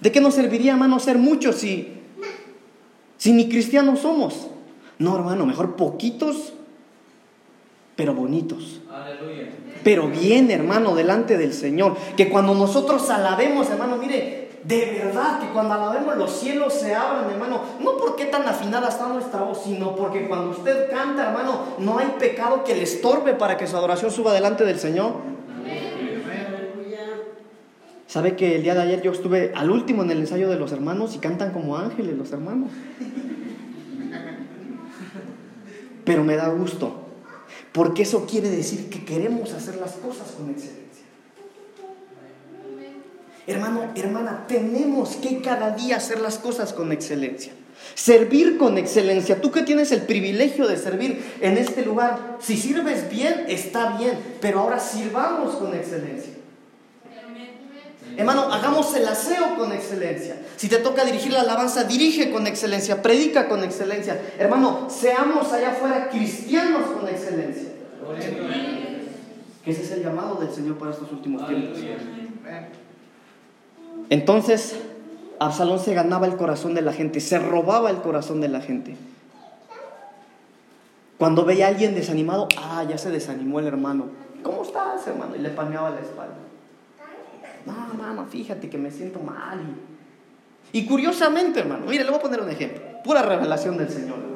¿De qué nos serviría, hermano, ser muchos si, si ni cristianos somos? No, hermano, mejor poquitos, pero bonitos. Aleluya. Pero bien, hermano, delante del Señor. Que cuando nosotros alabemos, hermano, mire, de verdad que cuando alabemos los cielos se abran, hermano. No porque tan afinada está nuestra voz, sino porque cuando usted canta, hermano, no hay pecado que le estorbe para que su adoración suba delante del Señor. ¿Sabe que el día de ayer yo estuve al último en el ensayo de los hermanos y cantan como ángeles los hermanos? Pero me da gusto, porque eso quiere decir que queremos hacer las cosas con excelencia. Hermano, hermana, tenemos que cada día hacer las cosas con excelencia. Servir con excelencia. Tú que tienes el privilegio de servir en este lugar, si sirves bien, está bien, pero ahora sirvamos con excelencia. Hermano, hagamos el aseo con excelencia. Si te toca dirigir la alabanza, dirige con excelencia, predica con excelencia. Hermano, seamos allá afuera cristianos con excelencia. Que ese es el llamado del Señor para estos últimos tiempos. Entonces, Absalón se ganaba el corazón de la gente, se robaba el corazón de la gente. Cuando veía a alguien desanimado, ah, ya se desanimó el hermano. ¿Cómo estás, hermano? Y le palmeaba la espalda. No, hermano, fíjate que me siento mal. Y, y curiosamente, hermano, mire, le voy a poner un ejemplo. Pura revelación del Señor.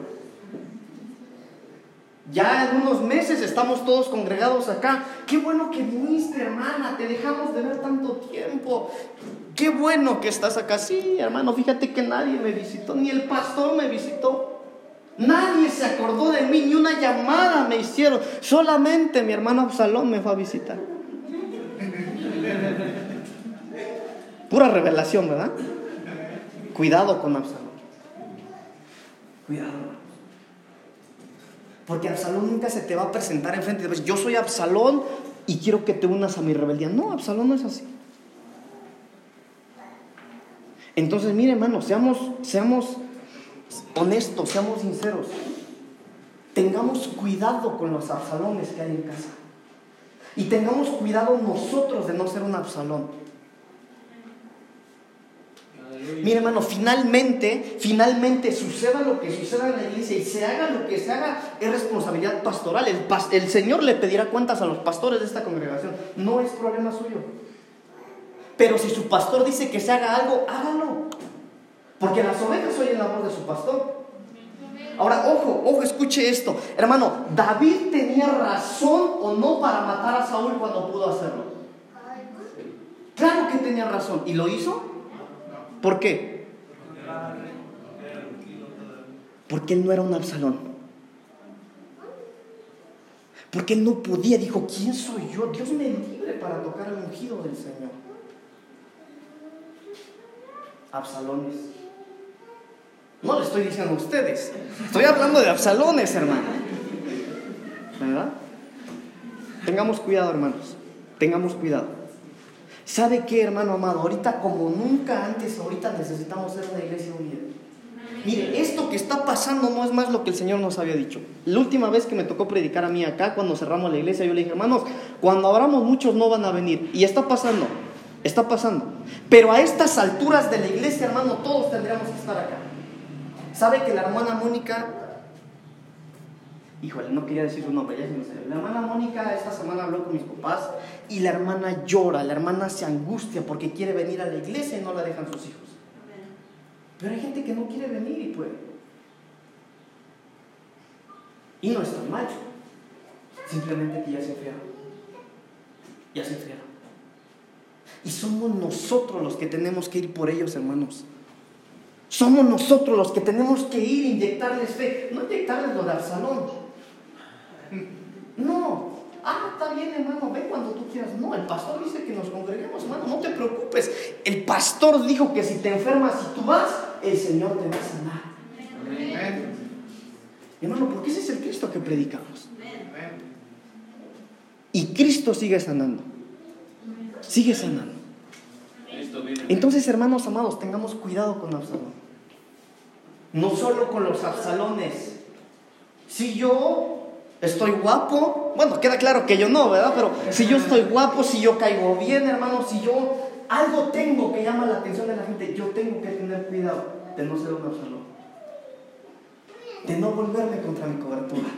Ya en unos meses estamos todos congregados acá. Qué bueno que viniste, hermana. Te dejamos de ver tanto tiempo. Qué bueno que estás acá. Sí, hermano, fíjate que nadie me visitó, ni el pastor me visitó. Nadie se acordó de mí, ni una llamada me hicieron. Solamente mi hermano Absalón me fue a visitar. Pura revelación, ¿verdad? Cuidado con Absalón. Cuidado. Porque Absalón nunca se te va a presentar enfrente de yo soy Absalón y quiero que te unas a mi rebeldía. No, Absalón no es así. Entonces, mire, hermano, seamos, seamos honestos, seamos sinceros. Tengamos cuidado con los absalones que hay en casa. Y tengamos cuidado nosotros de no ser un absalón. Mire, hermano, finalmente, finalmente suceda lo que suceda en la iglesia y se haga lo que se haga, es responsabilidad pastoral. El, el Señor le pedirá cuentas a los pastores de esta congregación. No es problema suyo. Pero si su pastor dice que se haga algo, hágalo. Porque las ovejas oyen la voz de su pastor. Ahora, ojo, ojo, escuche esto. Hermano, ¿David tenía razón o no para matar a Saúl cuando pudo hacerlo? Claro que tenía razón. ¿Y lo hizo? ¿Por qué? Porque él no era un Absalón. Porque él no podía, dijo, ¿quién soy yo? Dios me libre para tocar el ungido del Señor. Absalones. No le estoy diciendo a ustedes, estoy hablando de Absalones, hermano. ¿Verdad? Tengamos cuidado, hermanos. Tengamos cuidado. ¿Sabe qué, hermano amado? Ahorita como nunca antes, ahorita necesitamos ser una iglesia unida. Mire, esto que está pasando no es más lo que el Señor nos había dicho. La última vez que me tocó predicar a mí acá, cuando cerramos la iglesia, yo le dije, hermanos, cuando abramos muchos no van a venir. Y está pasando, está pasando. Pero a estas alturas de la iglesia, hermano, todos tendríamos que estar acá. ¿Sabe que la hermana Mónica híjole, no quería decir su nombre, ya se me La hermana Mónica esta semana habló con mis papás y la hermana llora, la hermana se angustia porque quiere venir a la iglesia y no la dejan sus hijos. Pero hay gente que no quiere venir y puede. Y no está mal. Simplemente que ya se enfriaron. Ya se enfriaron. Y somos nosotros los que tenemos que ir por ellos, hermanos. Somos nosotros los que tenemos que ir inyectarles fe. No inyectarles lo del salón. No. Ah, está bien, hermano, ven cuando tú quieras. No, el pastor dice que nos congreguemos, hermano, no te preocupes. El pastor dijo que si te enfermas y tú vas, el Señor te va a sanar. Amén. Hermano, porque ese es el Cristo que predicamos. Y Cristo sigue sanando. Sigue sanando. Entonces, hermanos amados, tengamos cuidado con Absalón. No solo con los Absalones. Si yo estoy guapo, bueno, queda claro que yo no, ¿verdad? Pero si yo estoy guapo, si yo caigo bien, hermano, si yo algo tengo que llama la atención de la gente, yo tengo que tener cuidado de no ser un absoluto, de no volverme contra mi cobertura.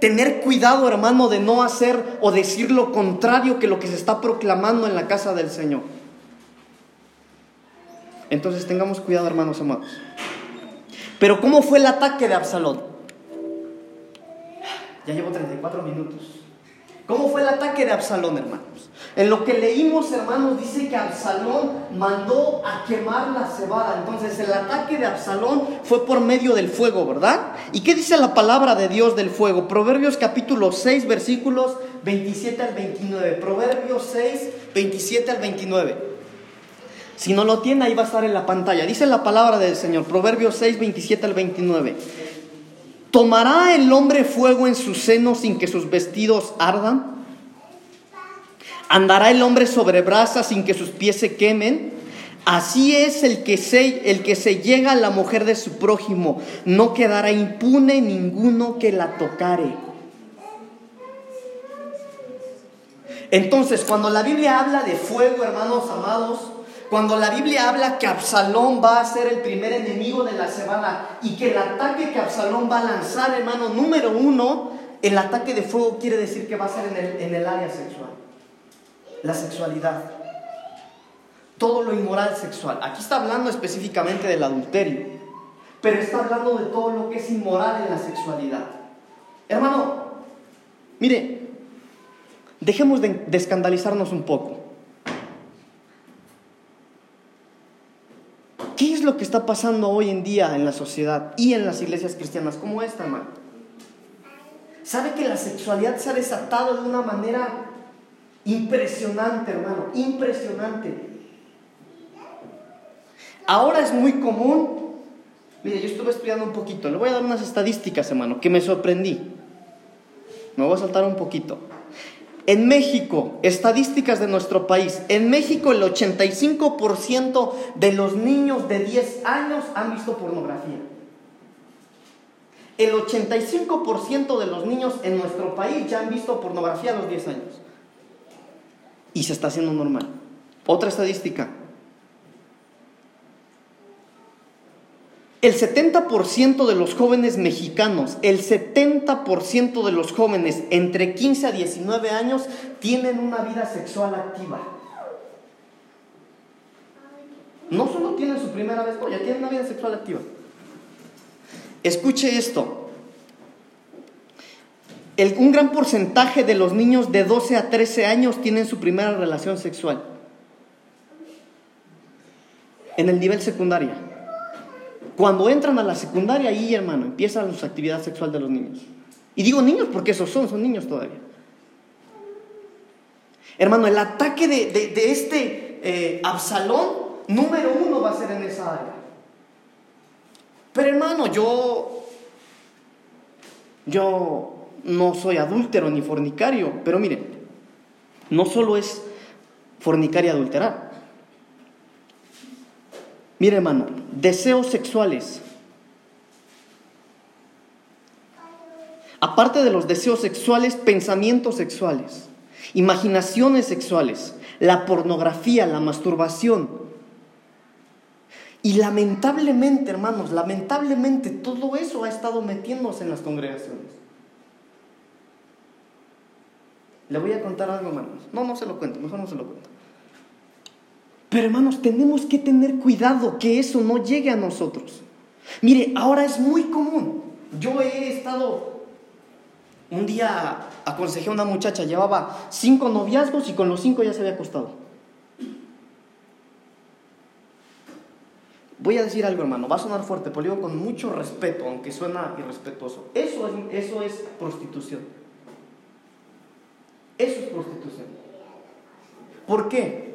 Tener cuidado, hermano, de no hacer o decir lo contrario que lo que se está proclamando en la casa del Señor. Entonces tengamos cuidado, hermanos amados. Pero ¿cómo fue el ataque de Absalón? Ya llevo 34 minutos. ¿Cómo fue el ataque de Absalón, hermanos? En lo que leímos, hermanos, dice que Absalón mandó a quemar la cebada. Entonces, el ataque de Absalón fue por medio del fuego, ¿verdad? ¿Y qué dice la palabra de Dios del fuego? Proverbios capítulo 6, versículos 27 al 29. Proverbios 6, 27 al 29. Si no lo tiene, ahí va a estar en la pantalla. Dice la palabra del Señor, Proverbios 6, 27 al 29. ¿Tomará el hombre fuego en su seno sin que sus vestidos ardan? ¿Andará el hombre sobre brasas sin que sus pies se quemen? Así es el que, se, el que se llega a la mujer de su prójimo, no quedará impune ninguno que la tocare. Entonces, cuando la Biblia habla de fuego, hermanos amados, cuando la Biblia habla que Absalón va a ser el primer enemigo de la cebada y que el ataque que Absalón va a lanzar, hermano, número uno, el ataque de fuego quiere decir que va a ser en el, área sexual. La sexualidad. Todo lo inmoral sexual. Aquí está hablando específicamente del adulterio, pero está hablando de todo lo que es inmoral en la sexualidad. Hermano, mire, dejemos de, de escandalizarnos un poco. Está pasando hoy en día en la sociedad y en las iglesias cristianas como esta, hermano. ¿Sabe que la sexualidad se ha desatado de una manera impresionante, hermano? Impresionante. Ahora es muy común. Mire, yo estuve estudiando un poquito. Le voy a dar unas estadísticas, hermano, que me sorprendí. Me voy a saltar un poquito. En México, estadísticas de nuestro país, en México el 85% de los niños de 10 años han visto pornografía. El 85% de los niños en nuestro país ya han visto pornografía a los 10 años. Y se está haciendo normal. Otra estadística, El 70% de los jóvenes mexicanos, el 70% de los jóvenes entre 15 a 19 años tienen una vida sexual activa. No solo tienen su primera vez, ya tienen una vida sexual activa. Escuche esto. un gran porcentaje de los niños de 12 a 13 años tienen su primera relación sexual. En el nivel secundaria. Cuando entran a la secundaria, ahí, hermano, empieza la actividad sexual de los niños. Y digo niños porque esos son, son niños todavía. Hermano, el ataque de, este eh, Absalón, número uno, va a ser en esa área. Pero hermano, yo, yo no soy adúltero ni fornicario, pero miren, no solo es fornicar y adulterar. Mire hermano, deseos sexuales. Aparte de los deseos sexuales, pensamientos sexuales, imaginaciones sexuales, la pornografía, la masturbación. Y lamentablemente, hermanos, lamentablemente todo eso ha estado metiéndose en las congregaciones. Le voy a contar algo, hermanos. No, no se lo cuento, mejor no se lo cuento. Pero hermanos, tenemos que tener cuidado que eso no llegue a nosotros. Mire, ahora es muy común. Yo he estado, un día aconsejé a una muchacha, llevaba cinco noviazgos y con los cinco ya se había acostado. Voy a decir algo, hermano, va a sonar fuerte, pero digo con mucho respeto, aunque suena irrespetuoso. Eso es, eso es prostitución. Eso es prostitución. ¿Por qué?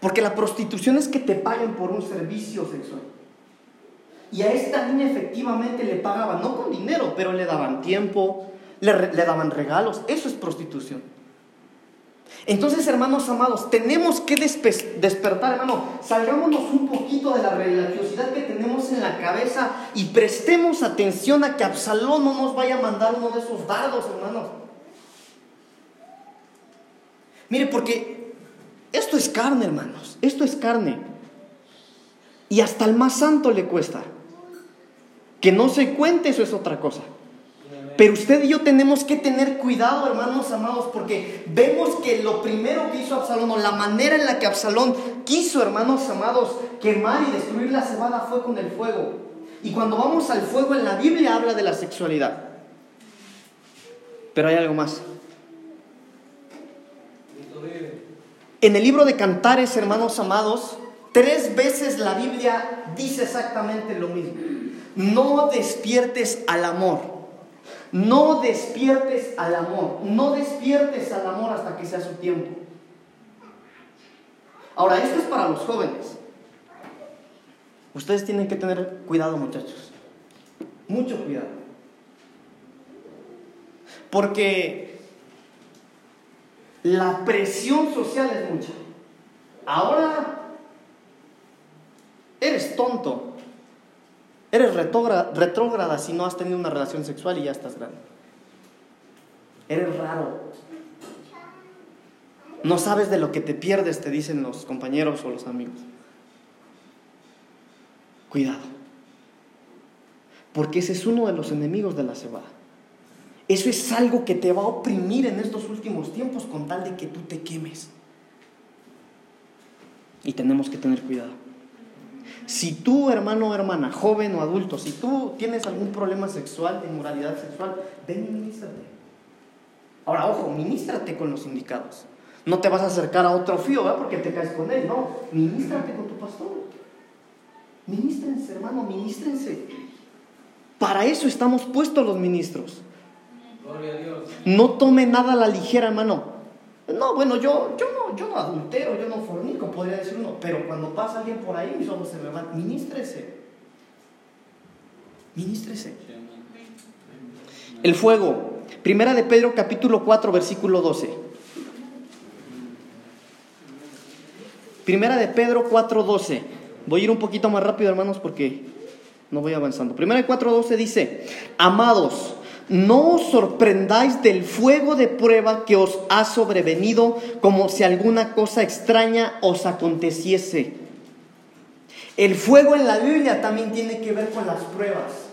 Porque la prostitución es que te paguen por un servicio sexual. Y a esta niña efectivamente le pagaban, no con dinero, pero le daban tiempo, le, daban regalos. Eso es prostitución. Entonces, hermanos amados, tenemos que despertar, hermano. Salgámonos un poquito de la religiosidad que tenemos en la cabeza y prestemos atención a que Absalón no nos vaya a mandar uno de esos dardos, hermanos. Mire, porque esto es carne, hermanos. Esto es carne. Y hasta el más santo le cuesta. Que no se cuente, eso es otra cosa. Pero usted y yo tenemos que tener cuidado, hermanos amados, porque vemos que lo primero que hizo Absalón, o la manera en la que Absalón quiso, hermanos amados, quemar y destruir la cebada fue con el fuego. Y cuando vamos al fuego en la Biblia habla de la sexualidad. Pero hay algo más. En el libro de Cantares, hermanos amados, tres veces la Biblia dice exactamente lo mismo. No despiertes al amor. No despiertes al amor. No despiertes al amor hasta que sea su tiempo. Ahora, esto es para los jóvenes. Ustedes tienen que tener cuidado, muchachos. Mucho cuidado. Porque la presión social es mucha. Ahora eres tonto, eres retrógrada si no has tenido una relación sexual y ya estás grande. Eres raro. No sabes de lo que te pierdes, te dicen los compañeros o los amigos. Cuidado. Porque ese es uno de los enemigos de la cebada. Eso es algo que te va a oprimir en estos últimos tiempos con tal de que tú te quemes. Y tenemos que tener cuidado. Si tú, hermano o hermana, joven o adulto, si tú tienes algún problema sexual, de inmoralidad sexual, ven y ministrate. Ahora, ojo, ministrate con los indicados. No te vas a acercar a otro fío, ¿verdad? Porque te caes con él, no. Ministrate con tu pastor. Ministrense, hermano, ministrense. Para eso estamos puestos los ministros. No tome nada a la ligera, hermano. No, bueno, yo, yo, no, yo no adultero, yo no fornico, podría decir uno, pero cuando pasa alguien por ahí, mis ojos se me van. Ministrese. Ministrese. El fuego. Primera de Pedro capítulo 4 versículo 12. Primera de Pedro 4 12. Voy a ir un poquito más rápido hermanos porque no voy avanzando. Primera de 4 12 dice, amados, no os sorprendáis del fuego de prueba que os ha sobrevenido como si alguna cosa extraña os aconteciese. El fuego en la Biblia también tiene que ver con las pruebas.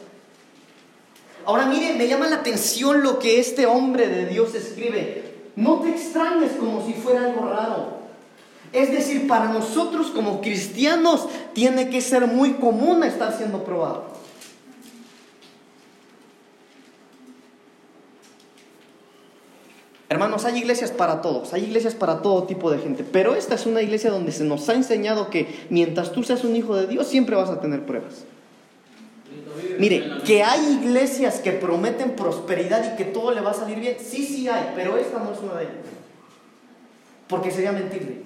Ahora mire, me llama la atención lo que este hombre de Dios escribe. No te extrañes como si fuera algo raro. Es decir, para nosotros como cristianos tiene que ser muy común estar siendo probado. Hermanos, hay iglesias para todos, hay iglesias para todo tipo de gente, pero esta es una iglesia donde se nos ha enseñado que mientras tú seas un hijo de Dios siempre vas a tener pruebas. Mire, que hay iglesias que prometen prosperidad y que todo le va a salir bien, sí, sí hay, pero esta no es una de ellas. Porque sería mentirle.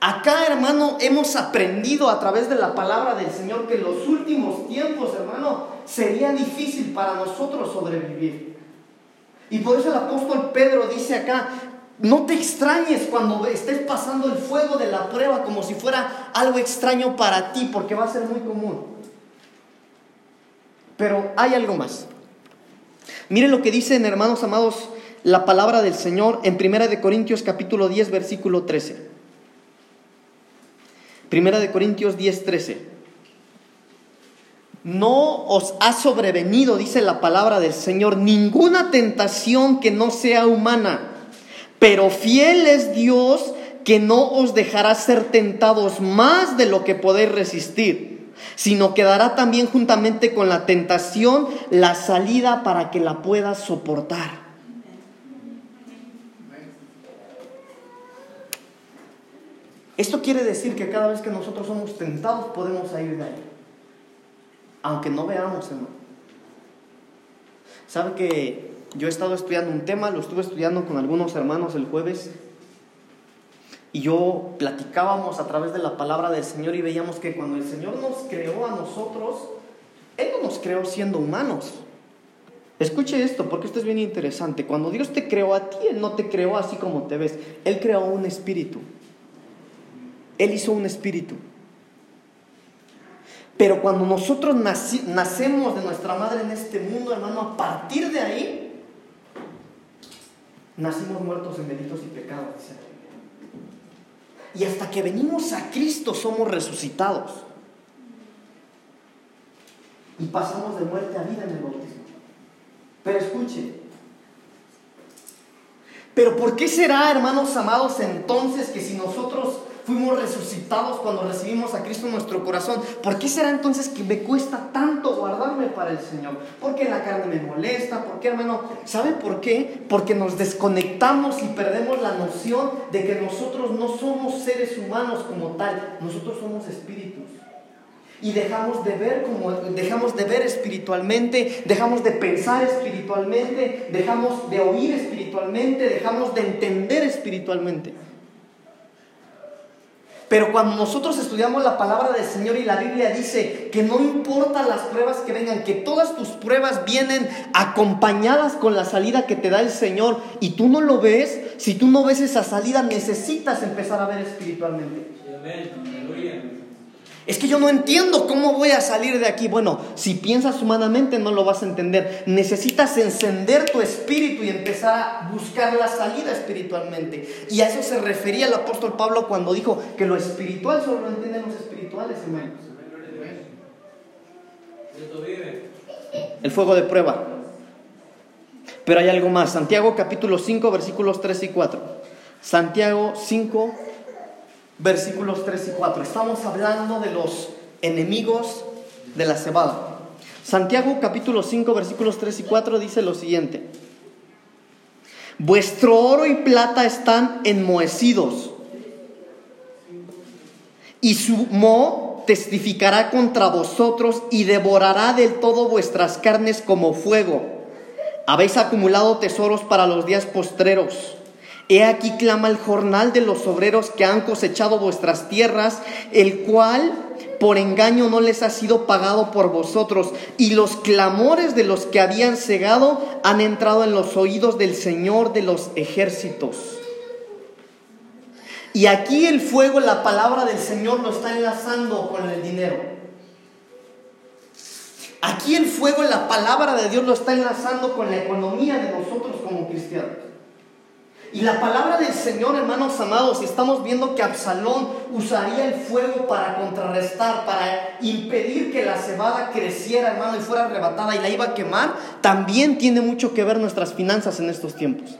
Acá, hermano, hemos aprendido a través de la palabra del Señor que en los últimos tiempos, hermano, sería difícil para nosotros sobrevivir. Y por eso el apóstol Pedro dice acá, no te extrañes cuando estés pasando el fuego de la prueba como si fuera algo extraño para ti, porque va a ser muy común. Pero hay algo más. Miren lo que dicen, hermanos amados, la palabra del Señor en 1 de Corintios capítulo 10 versículo 13. 1 de Corintios 10 13. No os ha sobrevenido, dice la palabra del Señor, ninguna tentación que no sea humana, pero fiel es Dios que no os dejará ser tentados más de lo que podéis resistir, sino que dará también juntamente con la tentación la salida para que la puedas soportar. Esto quiere decir que cada vez que nosotros somos tentados podemos salir de ahí aunque no veamos, hermano. ¿Sabe que yo he estado estudiando un tema, lo estuve estudiando con algunos hermanos el jueves, y yo platicábamos a través de la palabra del Señor y veíamos que cuando el Señor nos creó a nosotros, Él no nos creó siendo humanos. Escuche esto, porque esto es bien interesante. Cuando Dios te creó a ti, Él no te creó así como te ves. Él creó un espíritu. Él hizo un espíritu. Pero cuando nosotros nacemos de nuestra madre en este mundo, hermano, a partir de ahí, nacimos muertos en delitos y pecados. Y hasta que venimos a Cristo somos resucitados. Y pasamos de muerte a vida en el bautismo. Pero escuche, pero ¿por qué será, hermanos amados, entonces que si nosotros fuimos resucitados cuando recibimos a Cristo en nuestro corazón, ¿por qué será entonces que me cuesta tanto guardarme para el Señor? Porque la carne me molesta, ¿por qué, hermano? ¿Sabe por qué? Porque nos desconectamos y perdemos la noción de que nosotros no somos seres humanos como tal, nosotros somos espíritus y dejamos de ver como dejamos de ver espiritualmente, dejamos de pensar espiritualmente, dejamos de oír espiritualmente, dejamos de entender espiritualmente. Pero cuando nosotros estudiamos la palabra del Señor y la Biblia dice que no importa las pruebas que vengan, que todas tus pruebas vienen acompañadas con la salida que te da el Señor y tú no lo ves, si tú no ves esa salida necesitas empezar a ver espiritualmente. Es que yo no entiendo cómo voy a salir de aquí. Bueno, si piensas humanamente no lo vas a entender. Necesitas encender tu espíritu y empezar a buscar la salida espiritualmente. Y a eso se refería el apóstol Pablo cuando dijo que lo espiritual solo lo entienden los espirituales, hermanos. El fuego de prueba. Pero hay algo más. Santiago capítulo 5 versículos 3 y 4. Santiago 5 versículos 3 y 4. Estamos hablando de los enemigos de la cebada. Santiago capítulo 5 versículos 3 y 4 dice lo siguiente. Vuestro oro y plata están enmohecidos y su moho testificará contra vosotros y devorará del todo vuestras carnes como fuego. Habéis acumulado tesoros para los días postreros. He aquí clama el jornal de los obreros que han cosechado vuestras tierras, el cual por engaño no les ha sido pagado por vosotros, y los clamores de los que habían cegado han entrado en los oídos del Señor de los ejércitos. Y aquí el fuego, la palabra del Señor lo está enlazando con el dinero. Aquí el fuego, la palabra de Dios lo está enlazando con la economía de nosotros como cristianos. Y la palabra del Señor, hermanos amados, y estamos viendo que Absalón usaría el fuego para contrarrestar, para impedir que la cebada creciera, hermano, y fuera arrebatada y la iba a quemar, también tiene mucho que ver nuestras finanzas en estos tiempos.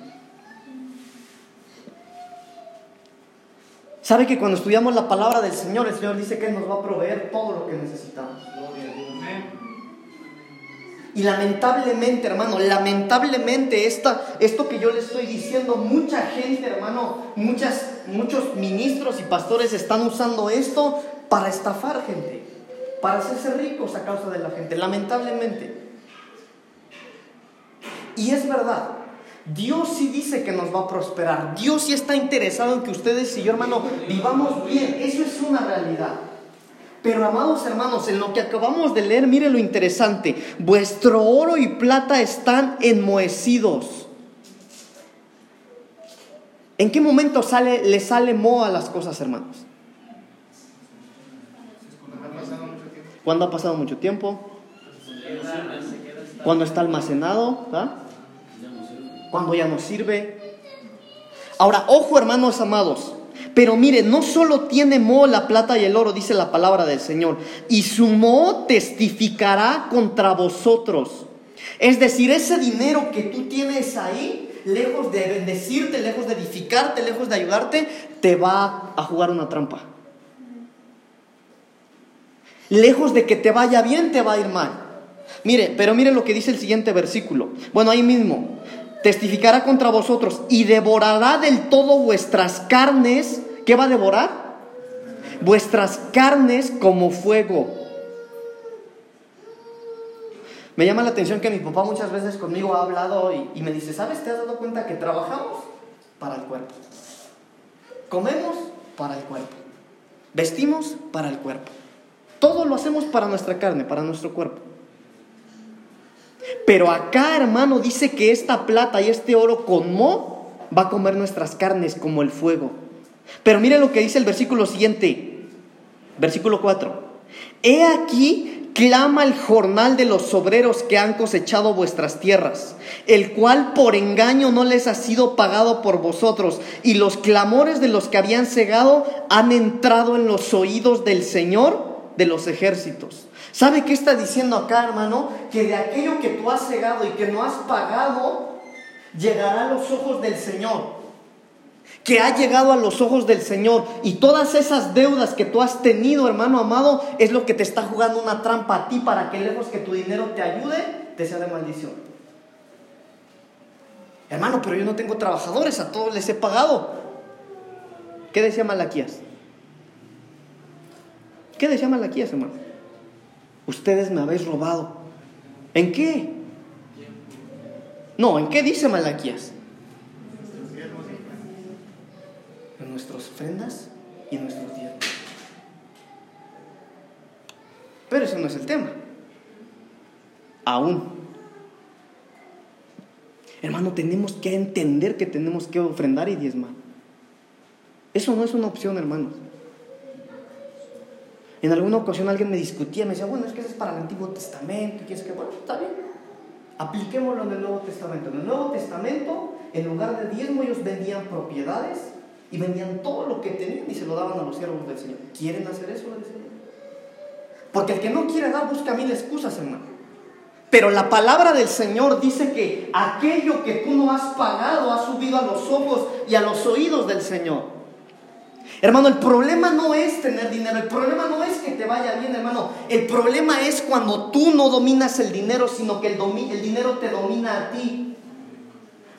¿Sabe que cuando estudiamos la palabra del Señor, el Señor dice que Él nos va a proveer todo lo que necesitamos? Y lamentablemente, hermano, lamentablemente esta, esto que yo le estoy diciendo, mucha gente, hermano, muchas, muchos ministros y pastores están usando esto para estafar gente, para hacerse ricos a causa de la gente, lamentablemente. Y es verdad, Dios sí dice que nos va a prosperar, Dios sí está interesado en que ustedes y yo, hermano, vivamos bien, eso es una realidad. Pero amados hermanos, en lo que acabamos de leer, mire lo interesante. Vuestro oro y plata están enmohecidos. ¿En qué momento sale, le sale moho a las cosas, hermanos? Cuando ha pasado mucho tiempo. Cuando está almacenado. Cuando ya no sirve. Ahora, ojo hermanos amados. Pero mire, no solo tiene moho la plata y el oro, dice la palabra del Señor, y su moho testificará contra vosotros. Es decir, ese dinero que tú tienes ahí, lejos de bendecirte, lejos de edificarte, lejos de ayudarte, te va a jugar una trampa. Lejos de que te vaya bien, te va a ir mal. Mire, pero mire lo que dice el siguiente versículo. Bueno, ahí mismo testificará contra vosotros y devorará del todo vuestras carnes. ¿Qué va a devorar? Vuestras carnes como fuego. Me llama la atención que mi papá muchas veces conmigo ha hablado y, y me dice, ¿sabes? ¿Te has dado cuenta que trabajamos para el cuerpo? Comemos para el cuerpo. Vestimos para el cuerpo. Todo lo hacemos para nuestra carne, para nuestro cuerpo. Pero acá, hermano, dice que esta plata y este oro con mo va a comer nuestras carnes como el fuego. Pero mire lo que dice el versículo siguiente, versículo 4. He aquí clama el jornal de los obreros que han cosechado vuestras tierras, el cual por engaño no les ha sido pagado por vosotros, y los clamores de los que habían cegado han entrado en los oídos del Señor de los ejércitos. ¿Sabe qué está diciendo acá, hermano? Que de aquello que tú has cegado y que no has pagado, llegará a los ojos del Señor. Que ha llegado a los ojos del Señor. Y todas esas deudas que tú has tenido, hermano amado, es lo que te está jugando una trampa a ti para que lejos que tu dinero te ayude, te sea de maldición. Hermano, pero yo no tengo trabajadores, a todos les he pagado. ¿Qué decía Malaquías? ¿Qué decía Malaquías, hermano? Ustedes me habéis robado. ¿En qué? No, ¿en qué dice Malaquías? En nuestras ofrendas y en nuestros días. Pero ese no es el tema. Aún. Hermano, tenemos que entender que tenemos que ofrendar y diezmar. Eso no es una opción, hermanos. En alguna ocasión alguien me discutía, me decía, bueno, es que eso es para el Antiguo Testamento, y es que, bueno, está bien. Apliquémoslo en el Nuevo Testamento. En el Nuevo Testamento, en lugar de diezmo, ellos vendían propiedades y vendían todo lo que tenían y se lo daban a los siervos del Señor. ¿Quieren hacer eso? Le Señor? Porque el que no quiere dar busca mil excusas, hermano. Pero la palabra del Señor dice que aquello que tú no has pagado ha subido a los ojos y a los oídos del Señor. Hermano, el problema no es tener dinero, el problema no es que te vaya bien, hermano. El problema es cuando tú no dominas el dinero, sino que el, el dinero te domina a ti.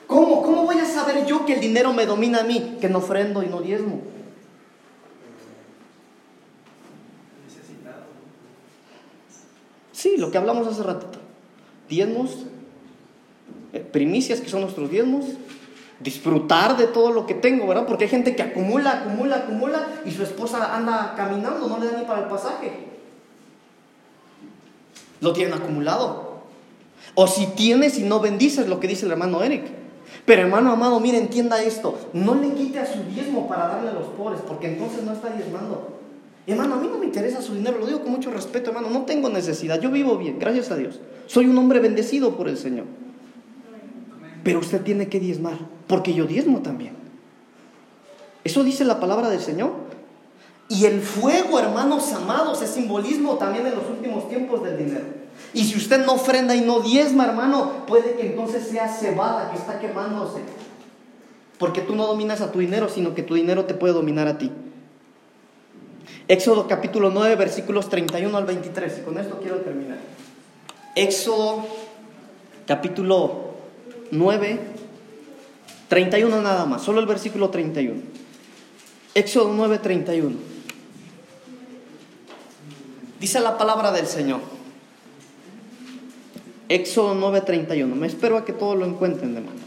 ¿Cómo? ¿Cómo voy a saber yo que el dinero me domina a mí? Que no ofrendo y no diezmo. Sí, lo que hablamos hace ratito. Diezmos, eh, primicias que son nuestros diezmos, disfrutar de todo lo que tengo, ¿verdad? Porque hay gente que acumula, acumula, acumula y su esposa anda caminando, no le da ni para el pasaje. Lo tienen acumulado. O si tienes y no bendices, lo que dice el hermano Eric. Pero hermano amado, mire, entienda esto. No le quite a su diezmo para darle a los pobres, porque entonces no está diezmando. Hermano, a mí no me interesa su dinero, lo digo con mucho respeto, hermano. No tengo necesidad, yo vivo bien, gracias a Dios. Soy un hombre bendecido por el Señor. Pero usted tiene que diezmar, porque yo diezmo también. Eso dice la palabra del Señor. Y el fuego, hermanos amados, es simbolismo también en los últimos tiempos del dinero. Y si usted no ofrenda y no diezma, hermano, puede que entonces sea cebada que está quemándose. Porque tú no dominas a tu dinero, sino que tu dinero te puede dominar a ti. Éxodo capítulo 9, versículos 31 al 23. Y con esto quiero terminar. Éxodo capítulo 9, 31 nada más, solo el versículo 31. Éxodo 9, 31. Dice la palabra del Señor. Éxodo 9, 31. Me espero a que todos lo encuentren, hermanos.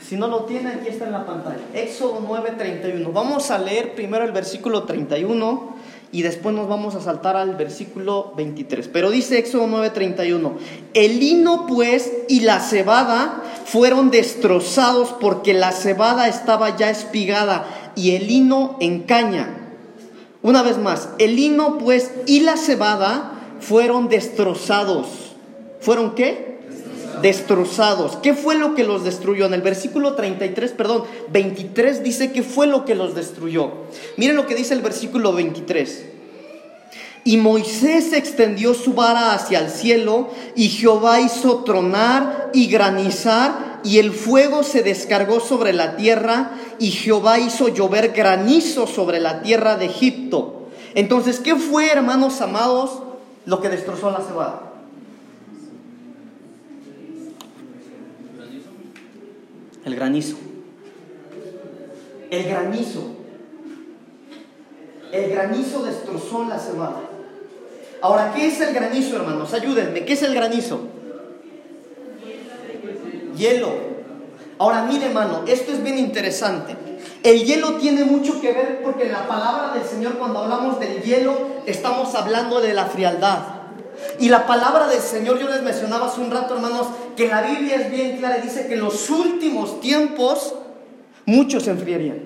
Si no lo tienen, aquí está en la pantalla. Éxodo 9, 31. Vamos a leer primero el versículo 31 y después nos vamos a saltar al versículo 23. Pero dice Éxodo 9:31, el lino pues y la cebada fueron destrozados porque la cebada estaba ya espigada y el lino en caña. Una vez más, el lino pues y la cebada fueron destrozados. ¿Fueron qué? Destrozados. ¿Qué fue lo que los destruyó? En el versículo 33, perdón, 23 dice que fue lo que los destruyó. Miren lo que dice el versículo 23. Y Moisés extendió su vara hacia el cielo y Jehová hizo tronar y granizar y el fuego se descargó sobre la tierra y Jehová hizo llover granizo sobre la tierra de Egipto. Entonces, ¿qué fue, hermanos amados, lo que destrozó la cebada? El granizo. El granizo. El granizo destrozó la cebada. Ahora, ¿qué es el granizo, hermanos? Ayúdenme. ¿Qué es el granizo? Hielo. Ahora, mire, hermano, esto es bien interesante. El hielo tiene mucho que ver porque la palabra del Señor, cuando hablamos del hielo, estamos hablando de la frialdad. Y la palabra del Señor, yo les mencionaba hace un rato, hermanos, que la Biblia es bien clara y dice que en los últimos tiempos muchos se enfriarían.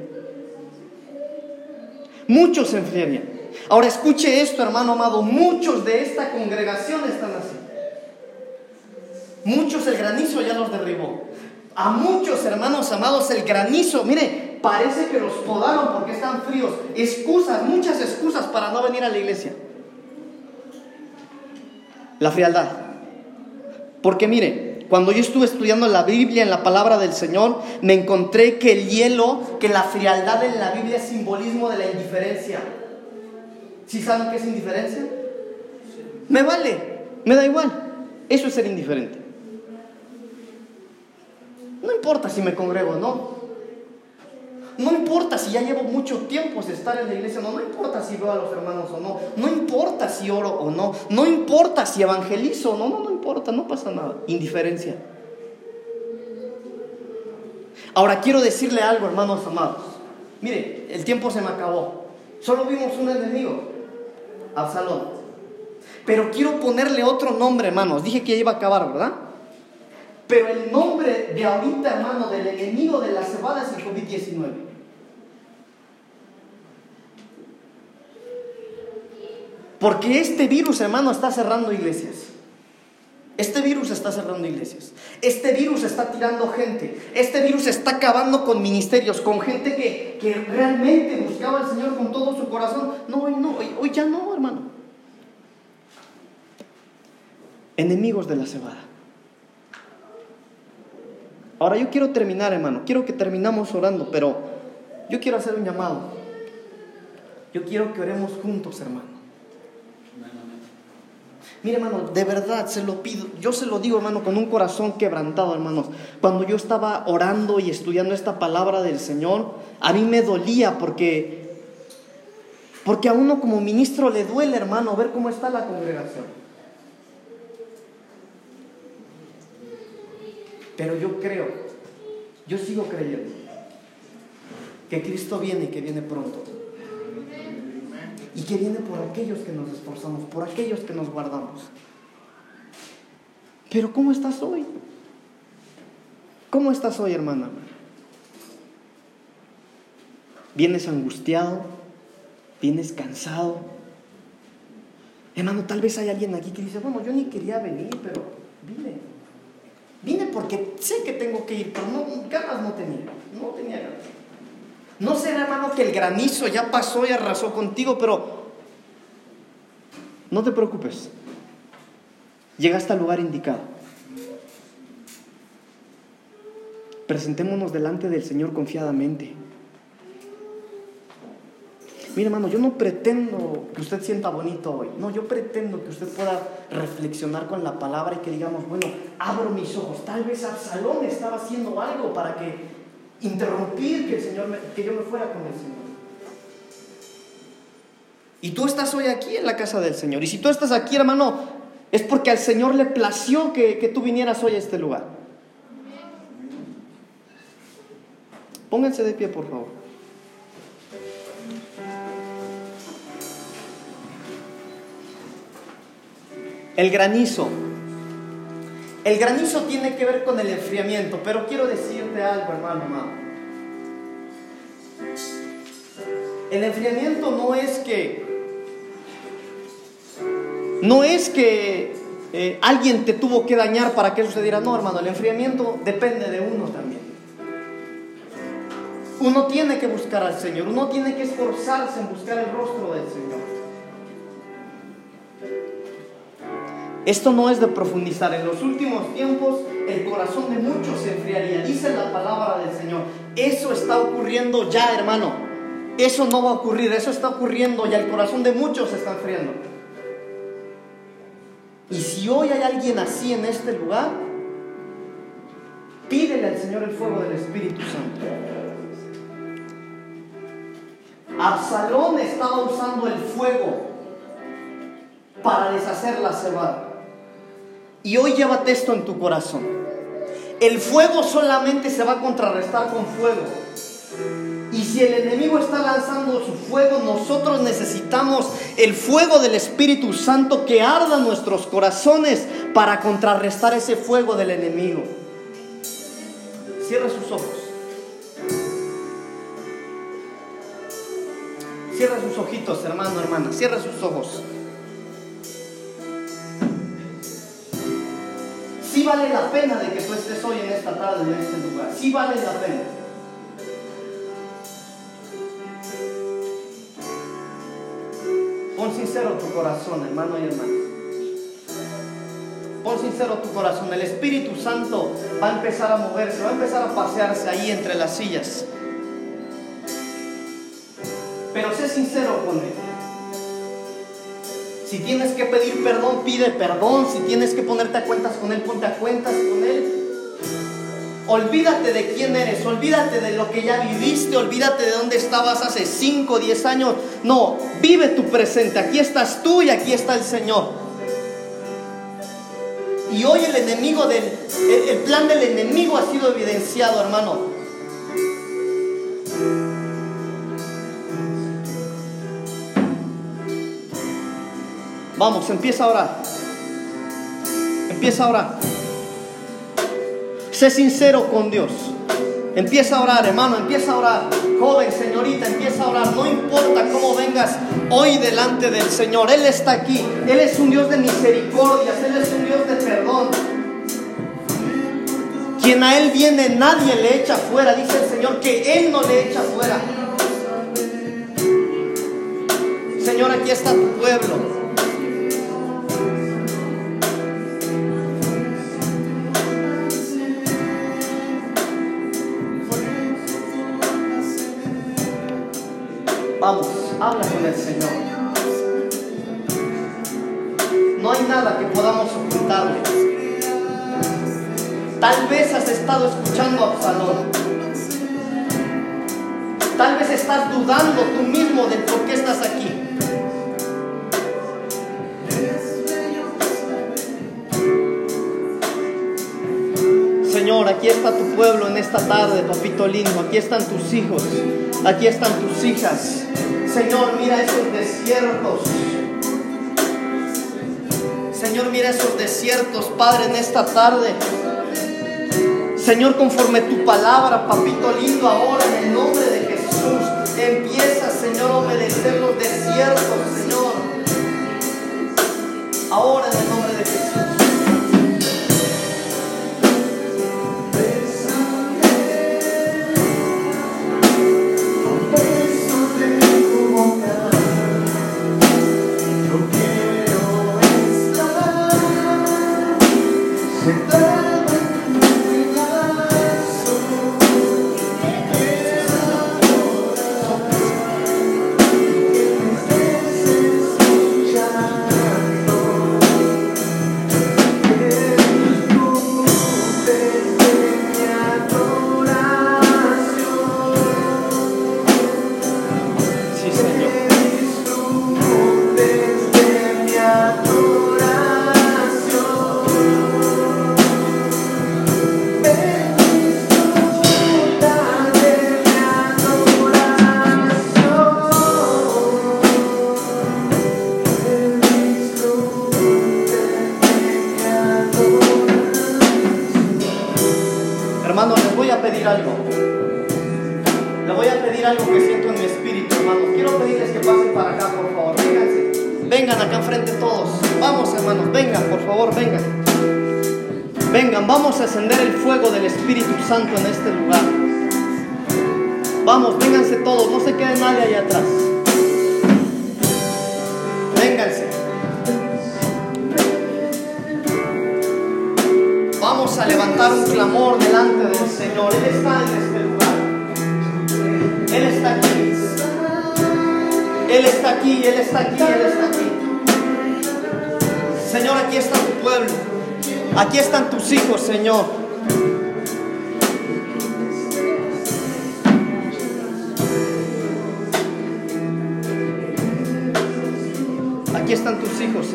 Muchos se enfriarían. Ahora escuche esto, hermano amado, muchos de esta congregación están así. Muchos el granizo ya los derribó. A muchos hermanos amados el granizo, mire, parece que los podaron porque están fríos. Excusas, muchas excusas para no venir a la iglesia. La frialdad. Porque mire, cuando yo estuve estudiando la Biblia, en la palabra del Señor, me encontré que el hielo, que la frialdad en la Biblia es simbolismo de la indiferencia. ¿Sí saben qué es indiferencia? Me vale, me da igual. Eso es ser indiferente. No importa si me congrego o no. No importa si ya llevo mucho tiempo de estar en la iglesia, no, no importa si veo a los hermanos o no, no importa si oro o no, no importa si evangelizo o no, no, no importa, no pasa nada. Indiferencia. Ahora quiero decirle algo, hermanos amados. Mire, el tiempo se me acabó. Solo vimos un enemigo, Absalón. Pero quiero ponerle otro nombre, hermanos. Dije que iba a acabar, ¿verdad? Pero el nombre de ahorita, hermano, del enemigo de la cebada es el COVID-19. Porque este virus, hermano, está cerrando iglesias. Este virus está cerrando iglesias. Este virus está tirando gente. Este virus está acabando con ministerios, con gente que, que realmente buscaba al Señor con todo su corazón. No, hoy no, hoy, hoy ya no, hermano. Enemigos de la cebada. Ahora yo quiero terminar, hermano. Quiero que terminamos orando, pero yo quiero hacer un llamado. Yo quiero que oremos juntos, hermano. Mire, hermano, de verdad se lo pido. Yo se lo digo, hermano, con un corazón quebrantado, hermanos. Cuando yo estaba orando y estudiando esta palabra del Señor, a mí me dolía porque Porque a uno como ministro le duele, hermano, ver cómo está la congregación. Pero yo creo, yo sigo creyendo, que Cristo viene y que viene pronto. Y que viene por aquellos que nos esforzamos, por aquellos que nos guardamos. Pero ¿cómo estás hoy? ¿Cómo estás hoy, hermana? ¿Vienes angustiado? ¿Vienes cansado? Hermano, tal vez hay alguien aquí que dice, bueno, yo ni quería venir, pero vine. Vine porque sé que tengo que ir, pero no, ganas no tenía. No tenía ganas. No será, hermano, que el granizo ya pasó y arrasó contigo, pero no te preocupes. Llegaste al lugar indicado. Presentémonos delante del Señor confiadamente. Mira, hermano, yo no pretendo que usted sienta bonito hoy. No, yo pretendo que usted pueda reflexionar con la palabra y que digamos, bueno, abro mis ojos. Tal vez Absalón estaba haciendo algo para que interrumpir que, el Señor que yo me fuera con el Señor. Y tú estás hoy aquí en la casa del Señor. Y si tú estás aquí, hermano, es porque al Señor le plació que, que tú vinieras hoy a este lugar. Pónganse de pie, por favor. El granizo. El granizo tiene que ver con el enfriamiento, pero quiero decirte algo, hermano. El enfriamiento no es que no es que eh, alguien te tuvo que dañar para que sucediera. No, hermano, el enfriamiento depende de uno también. Uno tiene que buscar al Señor, uno tiene que esforzarse en buscar el rostro del Señor. Esto no es de profundizar. En los últimos tiempos el corazón de muchos se enfriaría. Dice la palabra del Señor. Eso está ocurriendo ya, hermano. Eso no va a ocurrir. Eso está ocurriendo ya. El corazón de muchos se está enfriando. Y si hoy hay alguien así en este lugar, pídele al Señor el fuego del Espíritu Santo. Absalón estaba usando el fuego para deshacer la cebada. Y hoy llévate esto en tu corazón. El fuego solamente se va a contrarrestar con fuego. Y si el enemigo está lanzando su fuego, nosotros necesitamos el fuego del Espíritu Santo que arda nuestros corazones para contrarrestar ese fuego del enemigo. Cierra sus ojos. Cierra sus ojitos, hermano, hermana. Cierra sus ojos. Vale la pena de que tú estés hoy en esta tarde, en este lugar. Sí vale la pena. Pon sincero tu corazón, hermano y hermana. Pon sincero tu corazón. El Espíritu Santo va a empezar a moverse, va a empezar a pasearse ahí entre las sillas. Pero sé sincero con Él. Si tienes que pedir perdón, pide perdón. Si tienes que ponerte a cuentas con Él, ponte a cuentas con Él. Olvídate de quién eres, olvídate de lo que ya viviste, olvídate de dónde estabas hace 5 o 10 años. No, vive tu presente. Aquí estás tú y aquí está el Señor. Y hoy el enemigo del, el, el plan del enemigo ha sido evidenciado, hermano. Vamos, empieza a orar. Empieza a orar. Sé sincero con Dios. Empieza a orar, hermano, empieza a orar. Joven, señorita, empieza a orar. No importa cómo vengas hoy delante del Señor. Él está aquí. Él es un Dios de misericordias. Él es un Dios de perdón. Quien a Él viene, nadie le echa fuera. Dice el Señor que Él no le echa fuera. Señor, aquí está tu pueblo. Vamos, habla con el Señor. No hay nada que podamos ocultarle. Tal vez has estado escuchando a Absalón. Tal vez estás dudando tú mismo de por qué estás aquí. Señor, aquí está tu pueblo en esta tarde, papito lindo. Aquí están tus hijos, aquí están tus hijas. Señor, mira esos desiertos. Señor, mira esos desiertos, Padre, en esta tarde. Señor, conforme tu palabra, papito lindo, ahora en el nombre de Jesús, empieza, Señor, a obedecer los desiertos, Señor. Ahora en el nombre de Jesús. Aquí están tus hijos,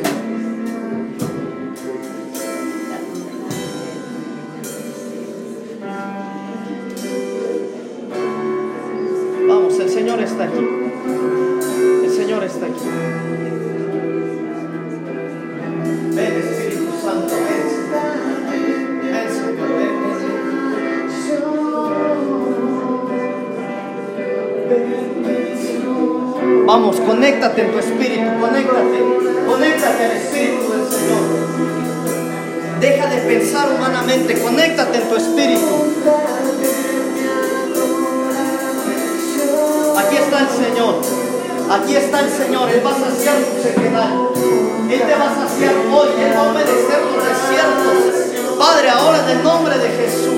en tu espíritu. Aquí está el Señor. Aquí está el Señor. Él va a saciar tu sequedad. Él te va a saciar hoy. Él va a obedecer tus desiertos. Padre, ahora en el nombre de Jesús.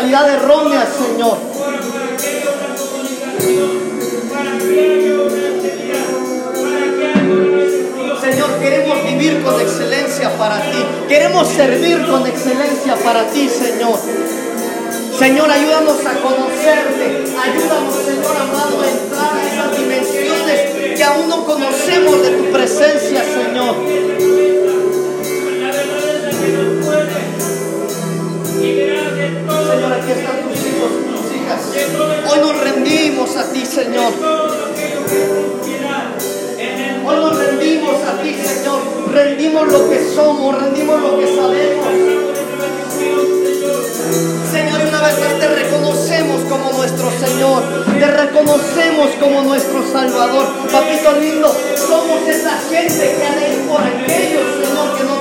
Mentalidad errónea, Señor. Señor, queremos vivir con excelencia para ti. Queremos servir con excelencia para ti, Señor. Señor, ayúdanos a conocerte. Ayúdanos, Señor amado, a entrar a esas dimensiones que aún no conocemos de tu presencia, Señor. Hoy nos rendimos a ti, Señor. Hoy nos rendimos a ti, Señor. Rendimos lo que somos, rendimos lo que sabemos. Señor, una vez más te reconocemos como nuestro Señor, te reconocemos como nuestro Salvador. Papito lindo, somos esa gente que ir por aquellos, Señor, que no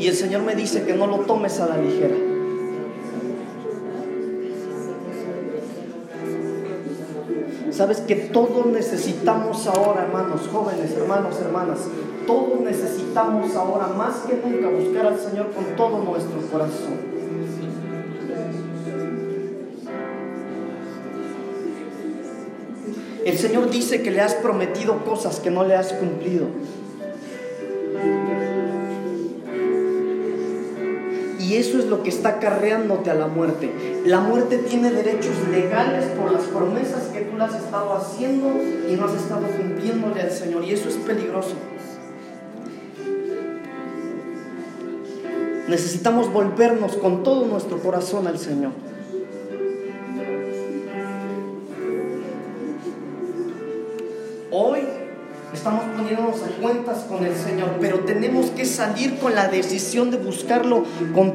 Y el Señor me dice que no lo tomes a la ligera. Sabes que todos necesitamos ahora, hermanos, jóvenes, hermanos, hermanas, todos necesitamos ahora más que nunca buscar al Señor con todo nuestro corazón. El Señor dice que le has prometido cosas que no le has cumplido. Está acarreándote a la muerte. La muerte tiene derechos legales por las promesas que tú le has estado haciendo y no has estado cumpliéndole al Señor. Y eso es peligroso. Necesitamos volvernos con todo nuestro corazón al Señor. Hoy estamos poniéndonos a cuentas con el Señor, pero tenemos que salir con la decisión de buscarlo con